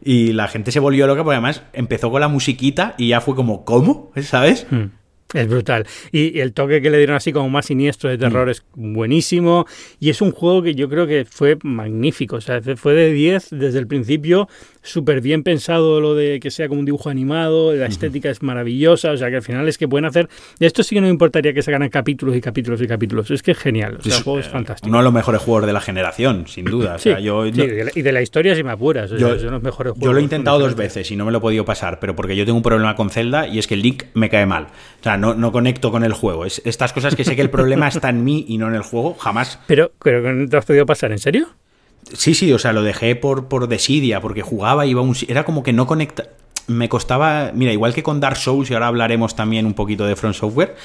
y la gente se volvió loca porque además empezó con la musiquita y ya fue como, ¿cómo? ¿Sabes? Hmm. Es brutal. Y, el toque que le dieron así como más siniestro de terror Mm. es buenísimo. Y es un juego que yo creo que fue magnífico. O sea, fue de 10 desde el principio. Súper bien pensado lo de que sea como un dibujo animado. La estética es maravillosa. O sea, que al final es que pueden hacer. De esto sí que no me importaría que sacaran capítulos y capítulos y capítulos. Es que es genial. O sea, el juego es fantástico. Uno de los mejores juegos de la generación, sin duda. O Sí, sea, yo, sí, yo- y de la- y de la historia si me apuras. O sea, Yo- son los mejores juegos. Yo lo he intentado dos veces y no me lo he podido pasar, pero porque yo tengo un problema con Zelda y es que el Link me cae mal. O sea, no, no conecto con el juego. Es estas cosas que sé que el problema está en mí y no en el juego, jamás. Pero, pero te has podido pasar, ¿en serio? Sí, sí, o sea, lo dejé por, por desidia, porque jugaba, iba a un... Era como que no conecta... Me costaba, mira, igual que con Dark Souls, y ahora hablaremos también un poquito de Front Software,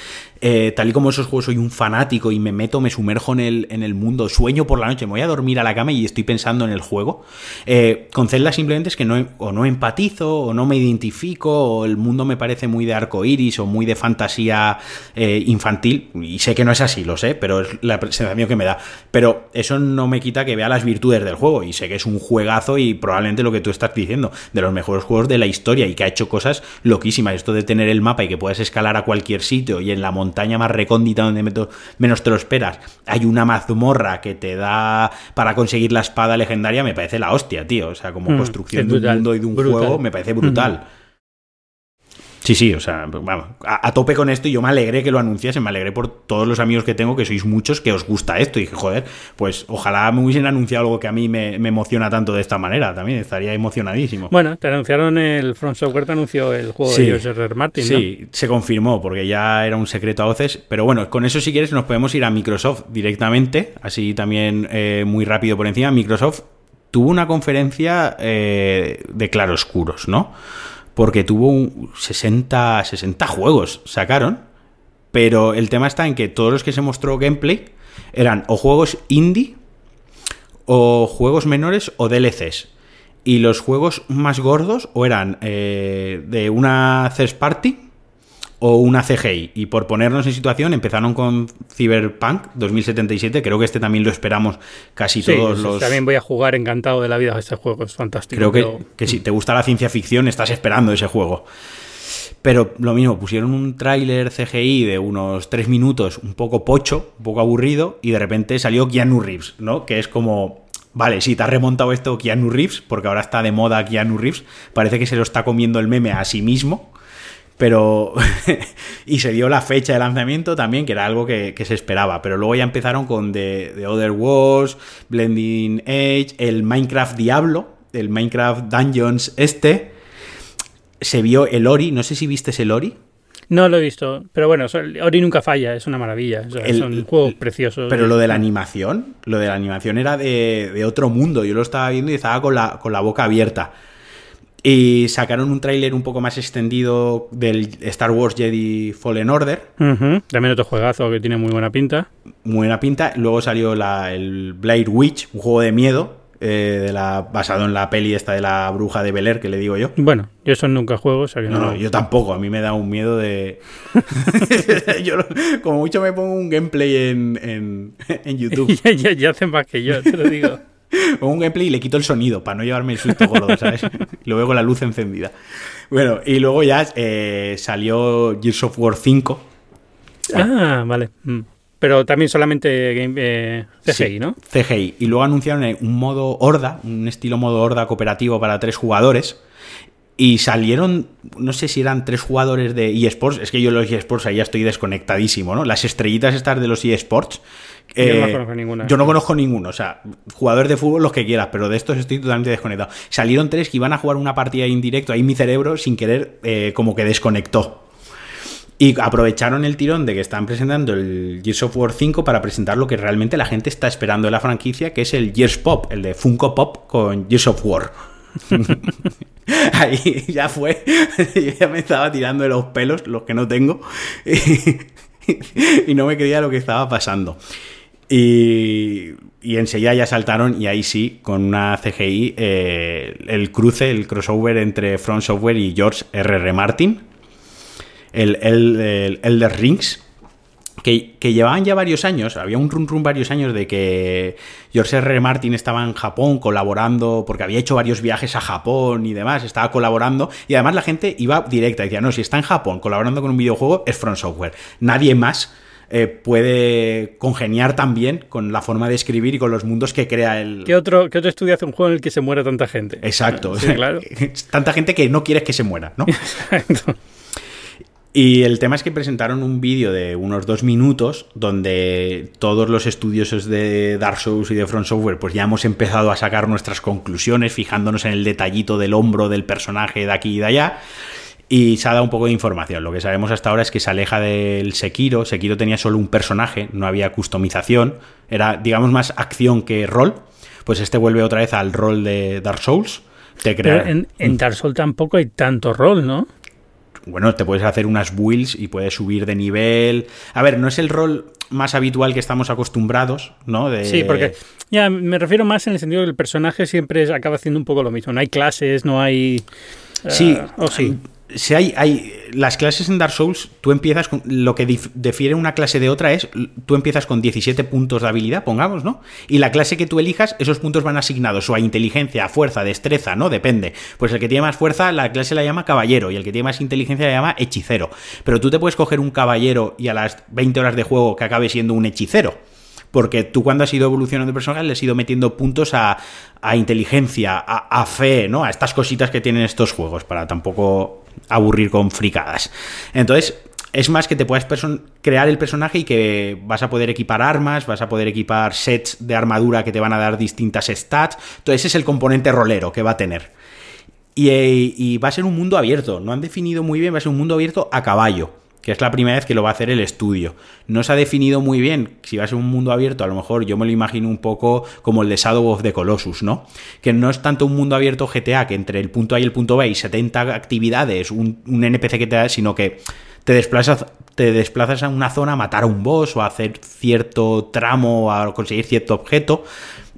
eh, tal y como esos juegos soy un fanático y me meto, me sumerjo en el, en el mundo, sueño por la noche, me voy a dormir a la cama y estoy pensando en el juego. Eh, con Zelda simplemente es que no, o no empatizo, o no me identifico, o el mundo me parece muy de arco iris, o muy de fantasía eh, infantil, y sé que no es así, lo sé, pero es la sensación que me da. Pero eso no me quita que vea las virtudes del juego, y sé que es un juegazo y probablemente lo que tú estás diciendo, de los mejores juegos de la historia y que ha hecho cosas loquísimas. Esto de tener el mapa y que puedas escalar a cualquier sitio y en la montaña más recóndita donde menos te lo esperas hay una mazmorra que te da para conseguir la espada legendaria, me parece la hostia, tío. O sea, como mm, construcción de un mundo y de un juego, me parece brutal. Sí, sí, o sea, vamos, a, tope con esto y yo me alegré que lo anunciasen, me alegré por todos los amigos que tengo, que sois muchos, que os gusta esto. Y dije, joder, pues ojalá me hubiesen anunciado algo que a mí me, emociona tanto de esta manera también, estaría emocionadísimo. Bueno, te anunciaron el Front Software, te anunció el juego de George R. Martin. Sí, se confirmó, porque ya era un secreto a voces. Pero bueno, con eso si quieres nos podemos ir a Microsoft directamente, así también eh, muy rápido por encima. Microsoft tuvo una conferencia eh, de claroscuros, ¿no? Porque tuvo un 60, 60 juegos, sacaron, pero el tema está en que todos los que se mostró gameplay eran o juegos indie, o juegos menores, o DLCs. Y los juegos más gordos o eran eh, de una third party o una CGI. Y por ponernos en situación, empezaron con Cyberpunk 2077. Creo que este también lo esperamos casi todos los. También voy a jugar encantado de la vida a este juego, es fantástico. Creo que, que si te gusta la ciencia ficción, estás esperando ese juego. Pero lo mismo, pusieron un tráiler CGI de unos tres minutos, un poco pocho, un poco aburrido, y de repente salió Keanu Reeves, ¿no? Que es como. Vale, sí, te has remontado esto Keanu Reeves, porque ahora está de moda Keanu Reeves. Parece que se lo está comiendo el meme a sí mismo pero y se dio la fecha de lanzamiento también, que era algo que, se esperaba, pero luego ya empezaron con The, Other Wars, Blending Age, el Minecraft Diablo, el Minecraft Dungeons este, se vio el Ori, no sé si viste el Ori. No lo he visto, pero bueno, Ori nunca falla, es una maravilla, es un juego precioso. Pero lo de la animación, lo de la animación era de, de otro mundo, yo lo estaba viendo y estaba con la, con la boca abierta. Y sacaron un tráiler un poco más extendido del Star Wars Jedi Fallen Order. También otro juegazo que tiene muy buena pinta. Muy buena pinta. Luego salió la, el Blade Witch, un juego de miedo, eh, de la, basado en la peli esta de la bruja de Bel que le digo yo. Bueno, yo eso nunca juego, o no, no, yo tampoco, a mí me da un miedo de... yo, como mucho me pongo un gameplay en, en, YouTube. ya, ya, ya hacen más que yo, te lo digo. Pongo un gameplay y le quito el sonido para no llevarme el susto gordo, ¿sabes? y lo veo con la luz encendida. Bueno, y luego ya eh, salió Gears of War 5. Ah, vale. Mm. Pero también solamente game, eh, CGI, ¿no? CGI. Y luego anunciaron un modo horda, un estilo modo horda cooperativo para tres jugadores. Y salieron, no sé si eran tres jugadores de eSports, es que yo los eSports ahí ya estoy desconectadísimo, ¿no? Las estrellitas estas de los eSports yo no eh, conozco ninguna. Yo no conozco ninguno. O sea, jugadores de fútbol los que quieras, pero de estos estoy totalmente desconectado. Salieron tres que iban a jugar una partida indirecto. Ahí mi cerebro, sin querer, eh, como que desconectó. Y aprovecharon el tirón de que están presentando el Gears of War 5 para presentar lo que realmente la gente está esperando de la franquicia, que es el Gears Pop, el de Funko Pop con Gears of War. Ahí ya fue. Yo ya me estaba tirando de los pelos, los que no tengo. y no me creía lo que estaba pasando. Y, y, enseguida ya saltaron, y ahí sí, con una CGI, eh, el cruce, el crossover entre Front Software y George R.R. Martin, el, el, el Rings, que, llevaban ya varios años, había un run run varios años de que George R. Martin estaba en Japón colaborando, porque había hecho varios viajes a Japón y demás, estaba colaborando, y además la gente iba directa, decía, no, si está en Japón colaborando con un videojuego, es Front Software. Nadie más eh, puede congeniar también con la forma de escribir y con los mundos que crea el... ¿Qué otro, qué otro estudio hace un juego en el que se muera tanta gente? Exacto. claro. tanta gente que no quieres que se muera, ¿no? Exacto. Y el tema es que presentaron un vídeo de unos dos minutos donde todos los estudiosos de Dark Souls y de Front Software pues ya hemos empezado a sacar nuestras conclusiones fijándonos en el detallito del hombro del personaje de aquí y de allá y se ha dado un poco de información. Lo que sabemos hasta ahora es que se aleja del Sekiro. Sekiro tenía solo un personaje, no había customización. Era, digamos, más acción que rol. Pues este vuelve otra vez al rol de Dark Souls. Te crea... en, en, Dark Souls tampoco hay tanto rol, ¿no? Bueno, te puedes hacer unas builds y puedes subir de nivel. A ver, no es el rol más habitual que estamos acostumbrados, ¿no? Sí, porque ya me refiero más en el sentido que el personaje siempre acaba haciendo un poco lo mismo. No hay clases, no hay Sí, ah, o sí. Si hay, hay las clases en Dark Souls, tú empiezas con lo que difiere una clase de otra es tú empiezas con 17 puntos de habilidad, pongamos, ¿no? Y la clase que tú elijas, esos puntos van asignados o a inteligencia, a fuerza, destreza, ¿no? Depende. Pues el que tiene más fuerza, la clase la llama caballero y el que tiene más inteligencia la llama hechicero. Pero tú te puedes coger un caballero y a las 20 horas de juego que acabe siendo un hechicero porque tú cuando has ido evolucionando de personaje le has ido metiendo puntos a, inteligencia, a, fe, ¿no? A estas cositas que tienen estos juegos, para tampoco aburrir con fricadas. Entonces, es más que te puedes crear el personaje y que vas a poder equipar armas, vas a poder equipar sets de armadura que te van a dar distintas stats. Entonces, ese es el componente rolero que va a tener. Y, y va a ser un mundo abierto. No han definido muy bien, va a ser un mundo abierto a caballo que es la primera vez que lo va a hacer el estudio. No se ha definido muy bien si va a ser un mundo abierto, a lo mejor yo me lo imagino un poco como el de Shadow of the Colossus, ¿no? Que no es tanto un mundo abierto GTA, que entre el punto A y el punto B hay 70 actividades, un, NPC que te da, sino que te desplazas, te desplazas a una zona a matar a un boss o a hacer cierto tramo, a conseguir cierto objeto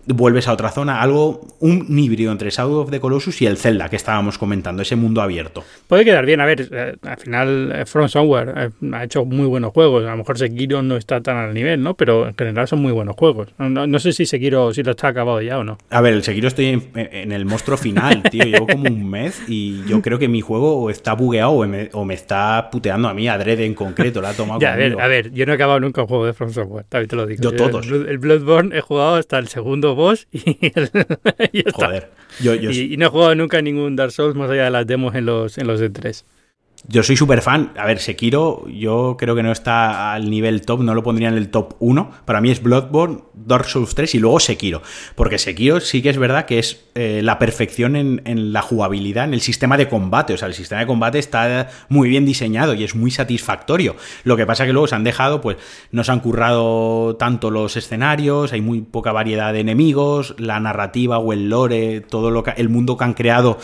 vuelves a otra zona, algo, un híbrido entre Shadow of the Colossus y el Zelda que estábamos comentando, ese mundo abierto. Puede quedar bien, a ver, eh, al final eh, From Somewhere eh, ha hecho muy buenos juegos, a lo mejor Sekiro no está tan al nivel, ¿no? Pero en general son muy buenos juegos. No, sé si Sekiro, si lo está acabado ya o no. A ver, el Sekiro estoy en, el monstruo final, tío, llevo como un mes y yo creo que mi juego está bugueado o me, está puteando a mí, adrede en concreto, la ha tomado ya, a ver, a ver, yo no he acabado nunca un juego de From Software, también te lo digo. Yo, todos. el Bloodborne he jugado hasta el segundo boss y, Joder. y, no he jugado nunca ningún Dark Souls más allá de las demos en los, en los D3. Yo soy súper fan. A ver, Sekiro, yo creo que no está al nivel top, no lo pondría en el top 1. Para mí es Bloodborne, Dark Souls 3 y luego Sekiro. Porque Sekiro sí que es verdad que es eh, la perfección en, la jugabilidad, en el sistema de combate. O sea, el sistema de combate está muy bien diseñado y es muy satisfactorio. Lo que pasa que luego se han dejado, pues, no se han currado tanto los escenarios, hay muy poca variedad de enemigos, la narrativa o el lore, todo lo que, el mundo que han creado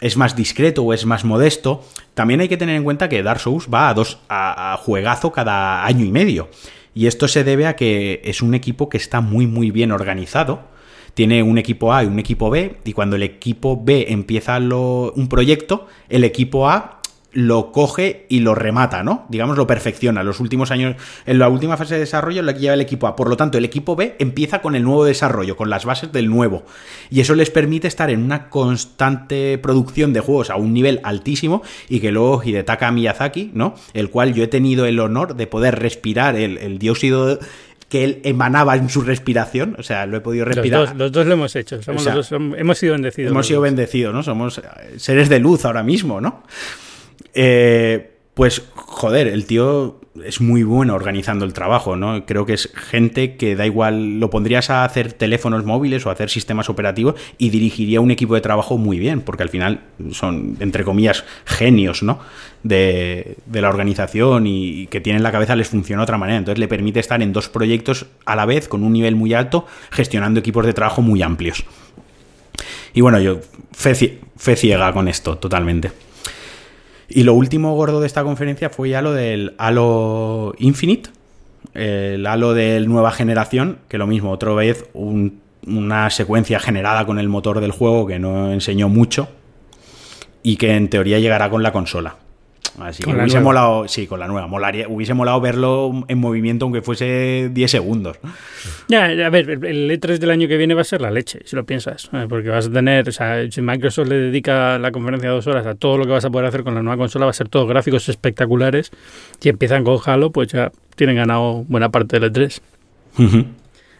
es más discreto o es más modesto, también hay que tener en cuenta que Dark Souls va a dos a, juegazo cada año y medio. Y esto se debe a que es un equipo que está muy muy bien organizado. Tiene un equipo A y un equipo B, y cuando el equipo B empieza un proyecto, el equipo A lo coge y lo remata, ¿no? Digamos, lo perfecciona. Los últimos años, en la última fase de desarrollo, la que lleva el equipo A. Por lo tanto, el equipo B empieza con el nuevo desarrollo, con las bases del nuevo. Y eso les permite estar en una constante producción de juegos a un nivel altísimo y que luego Hidetaka Miyazaki, ¿no? El cual yo he tenido el honor de poder respirar el, dióxido que él emanaba en su respiración, o sea, lo he podido respirar. Los dos, lo hemos hecho, hemos sido bendecidos. Hemos sido bendecidos, ¿no? Somos seres de luz ahora mismo, ¿no? Eh, pues, joder, el tío es muy bueno organizando el trabajo, ¿no? Creo que es gente que da igual, lo pondrías a hacer teléfonos móviles o a hacer sistemas operativos y dirigiría un equipo de trabajo muy bien, porque al final son, entre comillas, genios, ¿no? De, la organización y, que tienen la cabeza les funciona de otra manera. Entonces le permite estar en dos proyectos a la vez con un nivel muy alto, gestionando equipos de trabajo muy amplios. Y bueno, yo fe, fe ciega con esto, totalmente. Y lo último gordo de esta conferencia fue ya lo del Halo Infinite, el Halo de nueva generación, que lo mismo, otra vez una secuencia generada con el motor del juego que no enseñó mucho y que en teoría llegará con la consola. Así que hubiese molado, sí, con la nueva, molaría, hubiese molado verlo en movimiento aunque fuese 10 segundos. Ya, a ver, el E3 del año que viene va a ser la leche, si lo piensas, eh, porque vas a tener, o sea, si Microsoft le dedica la conferencia de dos horas a todo lo que vas a poder hacer con la nueva consola, va a ser todo gráficos espectaculares. Si empiezan con Halo, pues ya tienen ganado buena parte del E3.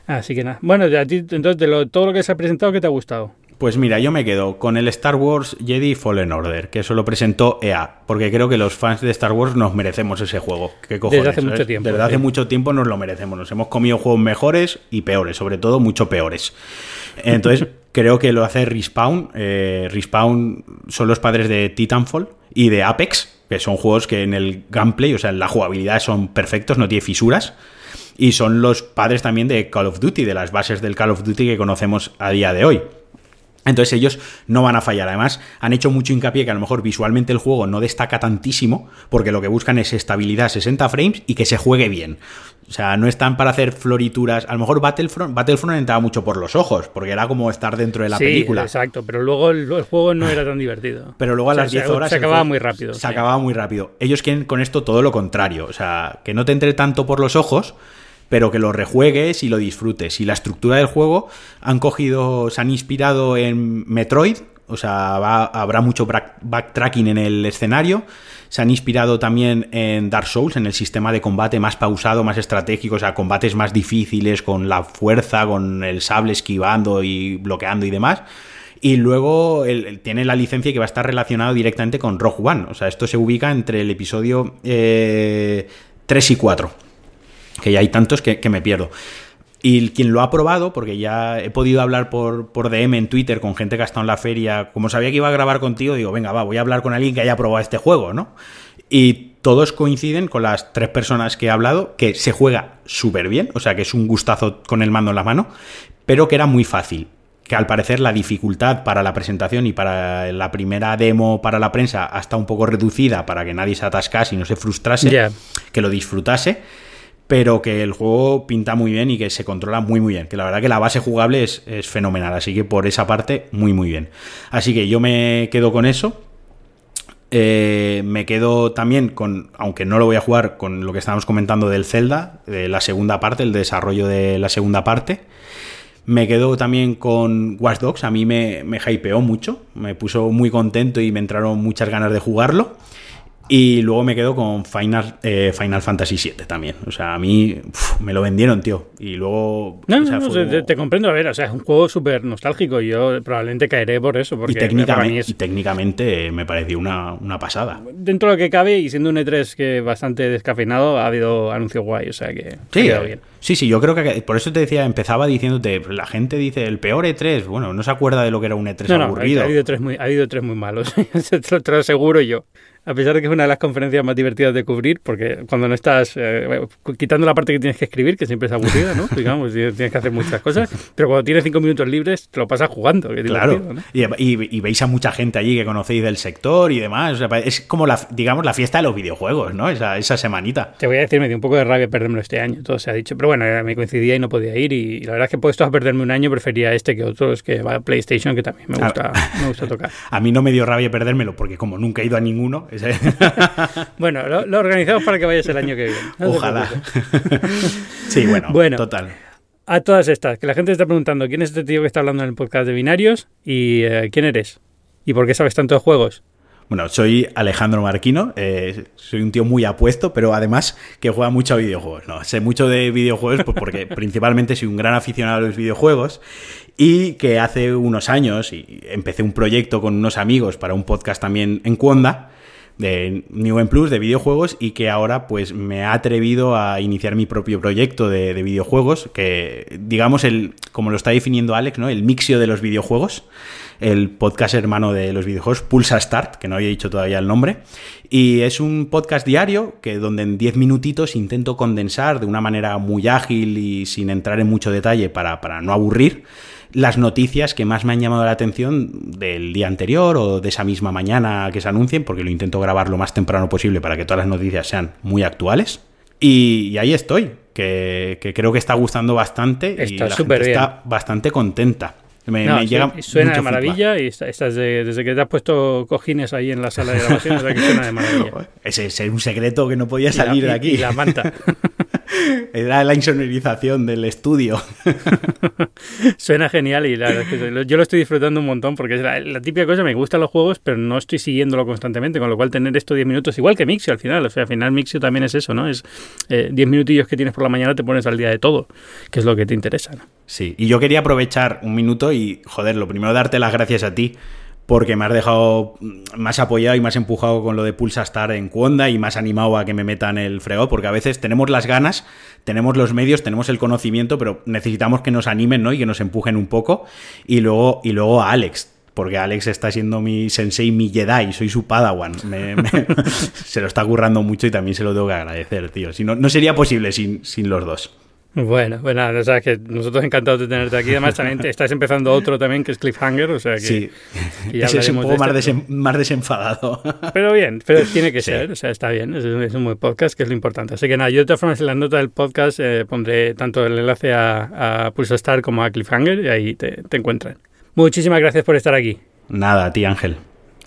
Así que nada. Bueno, a ti, entonces, de todo lo que se ha presentado, ¿qué te ha gustado? Pues mira, yo me quedo con el Star Wars Jedi Fallen Order, que eso lo presentó EA, porque creo que los fans de Star Wars nos merecemos ese juego. ¿Qué cojones? Desde hace mucho tiempo. Desde hace mucho tiempo nos lo merecemos. Nos hemos comido juegos mejores y peores, sobre todo mucho peores. Entonces, creo que lo hace Respawn. Eh, Respawn son los padres de Titanfall y de Apex, que son juegos que en el gameplay, o sea, en la jugabilidad son perfectos, no tiene fisuras. Y son los padres también de Call of Duty, de las bases del Call of Duty que conocemos a día de hoy. Entonces ellos no van a fallar. Además, han hecho mucho hincapié que a lo mejor visualmente el juego no destaca tantísimo, porque lo que buscan es estabilidad 60 frames y que se juegue bien. O sea, no están para hacer florituras. A lo mejor Battlefront, Battlefront entraba mucho por los ojos, porque era como estar dentro de la sí, película. Exacto, pero luego el, el, juego no era tan divertido. Pero luego a O sea, las 10 se- horas. Se acababa muy rápido. Se sí. acababa muy rápido. Ellos quieren con esto todo lo contrario. O sea, que no te entre tanto por los ojos, pero que lo rejuegues y lo disfrutes. Y la estructura del juego han cogido, se han inspirado en Metroid. O sea, habrá mucho back- backtracking en el escenario. Se han inspirado también en Dark Souls, en el sistema de combate más pausado, más estratégico, o sea, combates más difíciles, con la fuerza, con el sable esquivando y bloqueando y demás. Y luego tiene la licencia que va a estar relacionado directamente con Rogue One. O sea, esto se ubica entre el episodio eh, 3 y 4. Que ya hay tantos que, que me pierdo. Y quien lo ha probado, porque ya he podido hablar por, por DM en Twitter con gente que ha estado en la feria, como sabía que iba a grabar contigo, digo, venga, va, voy a hablar con alguien que haya probado este juego, ¿no? Y todos coinciden con las tres personas que he hablado, que se juega súper bien, o sea, que es un gustazo con el mando en la mano, pero que era muy fácil. Que al parecer la dificultad para la presentación y para la primera demo para la prensa está un poco reducida para que nadie se atascase y no se frustrase, que lo disfrutase pero que el juego pinta muy bien y que se controla muy muy bien. Que la verdad que la base jugable es, es fenomenal, así que por esa parte muy muy bien. Así que yo me quedo con eso. Eh, me quedo también con, aunque no lo voy a jugar, con lo que estábamos comentando del Zelda, de la segunda parte, el desarrollo de la segunda parte. Me quedo también con Watch Dogs, a mí me, me hypeó mucho, me puso muy contento y me entraron muchas ganas de jugarlo. Y luego me quedo con Final, eh, Final Fantasy VII también. O sea, a mí uf, me lo vendieron, tío. Y luego... No, o sea, no, no, te, como- te comprendo. A ver, o sea, es un juego súper nostálgico. y Yo probablemente caeré por eso. Porque y, técnicamente, y eh, me pareció una, una pasada. dentro de lo que cabe y siendo un E3 que bastante descafeinado, ha habido anuncio guay. O sea que ha Sí, quedado eh, bien. sí, sí, yo creo que por eso te decía, empezaba diciéndote, la gente dice el peor E3, bueno, no se acuerda de lo que era un E3 No, no, ha, aburrido. ha habido tres muy, ha habido tres muy malos. te, lo, te lo aseguro yo. A pesar de que es una de las conferencias más divertidas de cubrir, porque cuando no estás eh, quitando la parte que tienes que escribir, que siempre es aburrida, ¿no? Digamos, tienes que hacer muchas cosas, pero cuando tienes cinco minutos libres, te lo pasas jugando. que Claro, ¿no? y, y- y veis a mucha gente allí que conocéis del sector y demás. O sea, es como la, digamos, la fiesta de los videojuegos, ¿no? Esa, esa semanita. Te voy a decir, me dio un poco de rabia perdérmelo este año, todo se ha dicho. Pero bueno, eh, me coincidía y no podía ir. Y la verdad es que puesto a perderme un año, prefería este que otros, que va a PlayStation, que también me gusta, me gusta tocar. A mí no me dio rabia perdérmelo porque como nunca he ido a ninguno, Bueno, lo, lo organizamos para que vayas el año que viene. no ojalá. sí, bueno, Bueno. total. A todas estas, que la gente está preguntando quién es este tío que está hablando en el podcast de binarios y eh, quién eres y por qué sabes tanto de juegos. Bueno, soy Alejandro Marquino, eh, soy un tío muy apuesto, pero además que juega mucho a videojuegos. No, sé mucho de videojuegos pues porque principalmente soy un gran aficionado a los videojuegos y que hace unos años y empecé un proyecto con unos amigos para un podcast también en Cuonda de New en Plus de videojuegos y que ahora pues me ha atrevido a iniciar mi propio proyecto de, de videojuegos que digamos el como lo está definiendo Alex no el mixio de los videojuegos. El podcast hermano de los videojuegos Pulsa Start que no había dicho todavía el nombre. Y es un podcast diario que donde en 10 minutitos intento condensar de una manera muy ágil y sin entrar en mucho detalle para, para no aburrir las noticias que más me han llamado la atención del día anterior o de esa misma mañana que se anuncien, porque lo intento grabar lo más temprano posible para que todas las noticias sean muy actuales. Y, y ahí estoy, que, que creo que está gustando bastante y Está la súper gente bien. está bastante contenta. Me, No, me su- llega suena de feedback. maravilla y está- estás de- desde que te has puesto cojines ahí en la sala de grabación, o sea que suena de maravilla. Ese es un secreto que no podía Y la- salir de y- aquí. Y la manta. Era la insonorización del estudio. Suena genial y la verdad es que lo- yo lo estoy disfrutando un montón porque es la, la típica cosa, me gustan los juegos, pero no estoy siguiéndolo constantemente, con lo cual tener esto 10 minutos, igual que Mixio al final, o sea, al final Mixio también es eso, ¿no? Es eh, 10 minutillos que tienes por la mañana te pones al día de todo, que es lo que te interesa, ¿no? Sí, y yo quería aprovechar un minuto y, joder, lo primero darte las gracias a ti porque me has dejado más apoyado y más empujado con lo de Pulsa Star en Cuonda y más animado a que me metan el fregado, porque a veces tenemos las ganas, tenemos los medios, tenemos el conocimiento, pero necesitamos que nos animen, ¿no? Y que nos empujen un poco. Y luego, y luego a Alex, porque Alex está siendo mi sensei, mi Jedi, soy su padawan. Me- se lo está currando mucho y también se lo tengo que agradecer, tío. Si no, no sería posible sin, sin los dos. Bueno, bueno, o sea que nosotros encantados de tenerte aquí. Además, también estás empezando otro también que es Cliffhanger, o sea que. Sí, ese es un poco más, más, desenfadado. Pero bien, pero tiene que ser, o sea, está bien, es, un buen podcast, que es lo importante. Así que nada, yo de todas formas en la nota del podcast eh, pondré tanto el enlace a, a Pulso Star como a Cliffhanger y ahí te, te encuentran. Muchísimas gracias por estar aquí. Nada, a ti Ángel.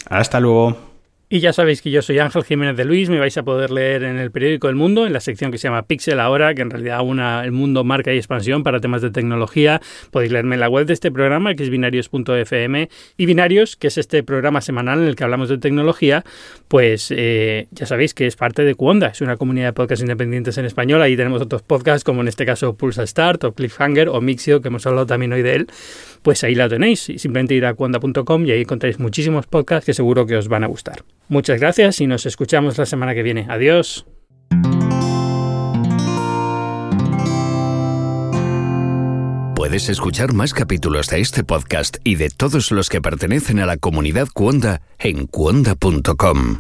Hasta luego. Y ya sabéis que yo soy Ángel Jiménez de Luis, me vais a poder leer en el periódico El Mundo, en la sección que se llama Pixel Ahora, que en realidad una el mundo marca y expansión para temas de tecnología. Podéis leerme en la web de este programa, que es binarios.fm. Y Binarios, que es este programa semanal en el que hablamos de tecnología, pues eh, ya sabéis que es parte de Cuonda, es una comunidad de podcasts independientes en español. Ahí tenemos otros podcasts, como en este caso Pulsa Start o Cliffhanger o Mixio, que hemos hablado también hoy de él. Pues ahí la tenéis. Simplemente ir a cuonda.com y ahí encontráis muchísimos podcasts que seguro que os van a gustar. Muchas gracias y nos escuchamos la semana que viene. Adiós. Puedes escuchar más capítulos de este podcast y de todos los que pertenecen a la comunidad Cuonda en cuonda.com.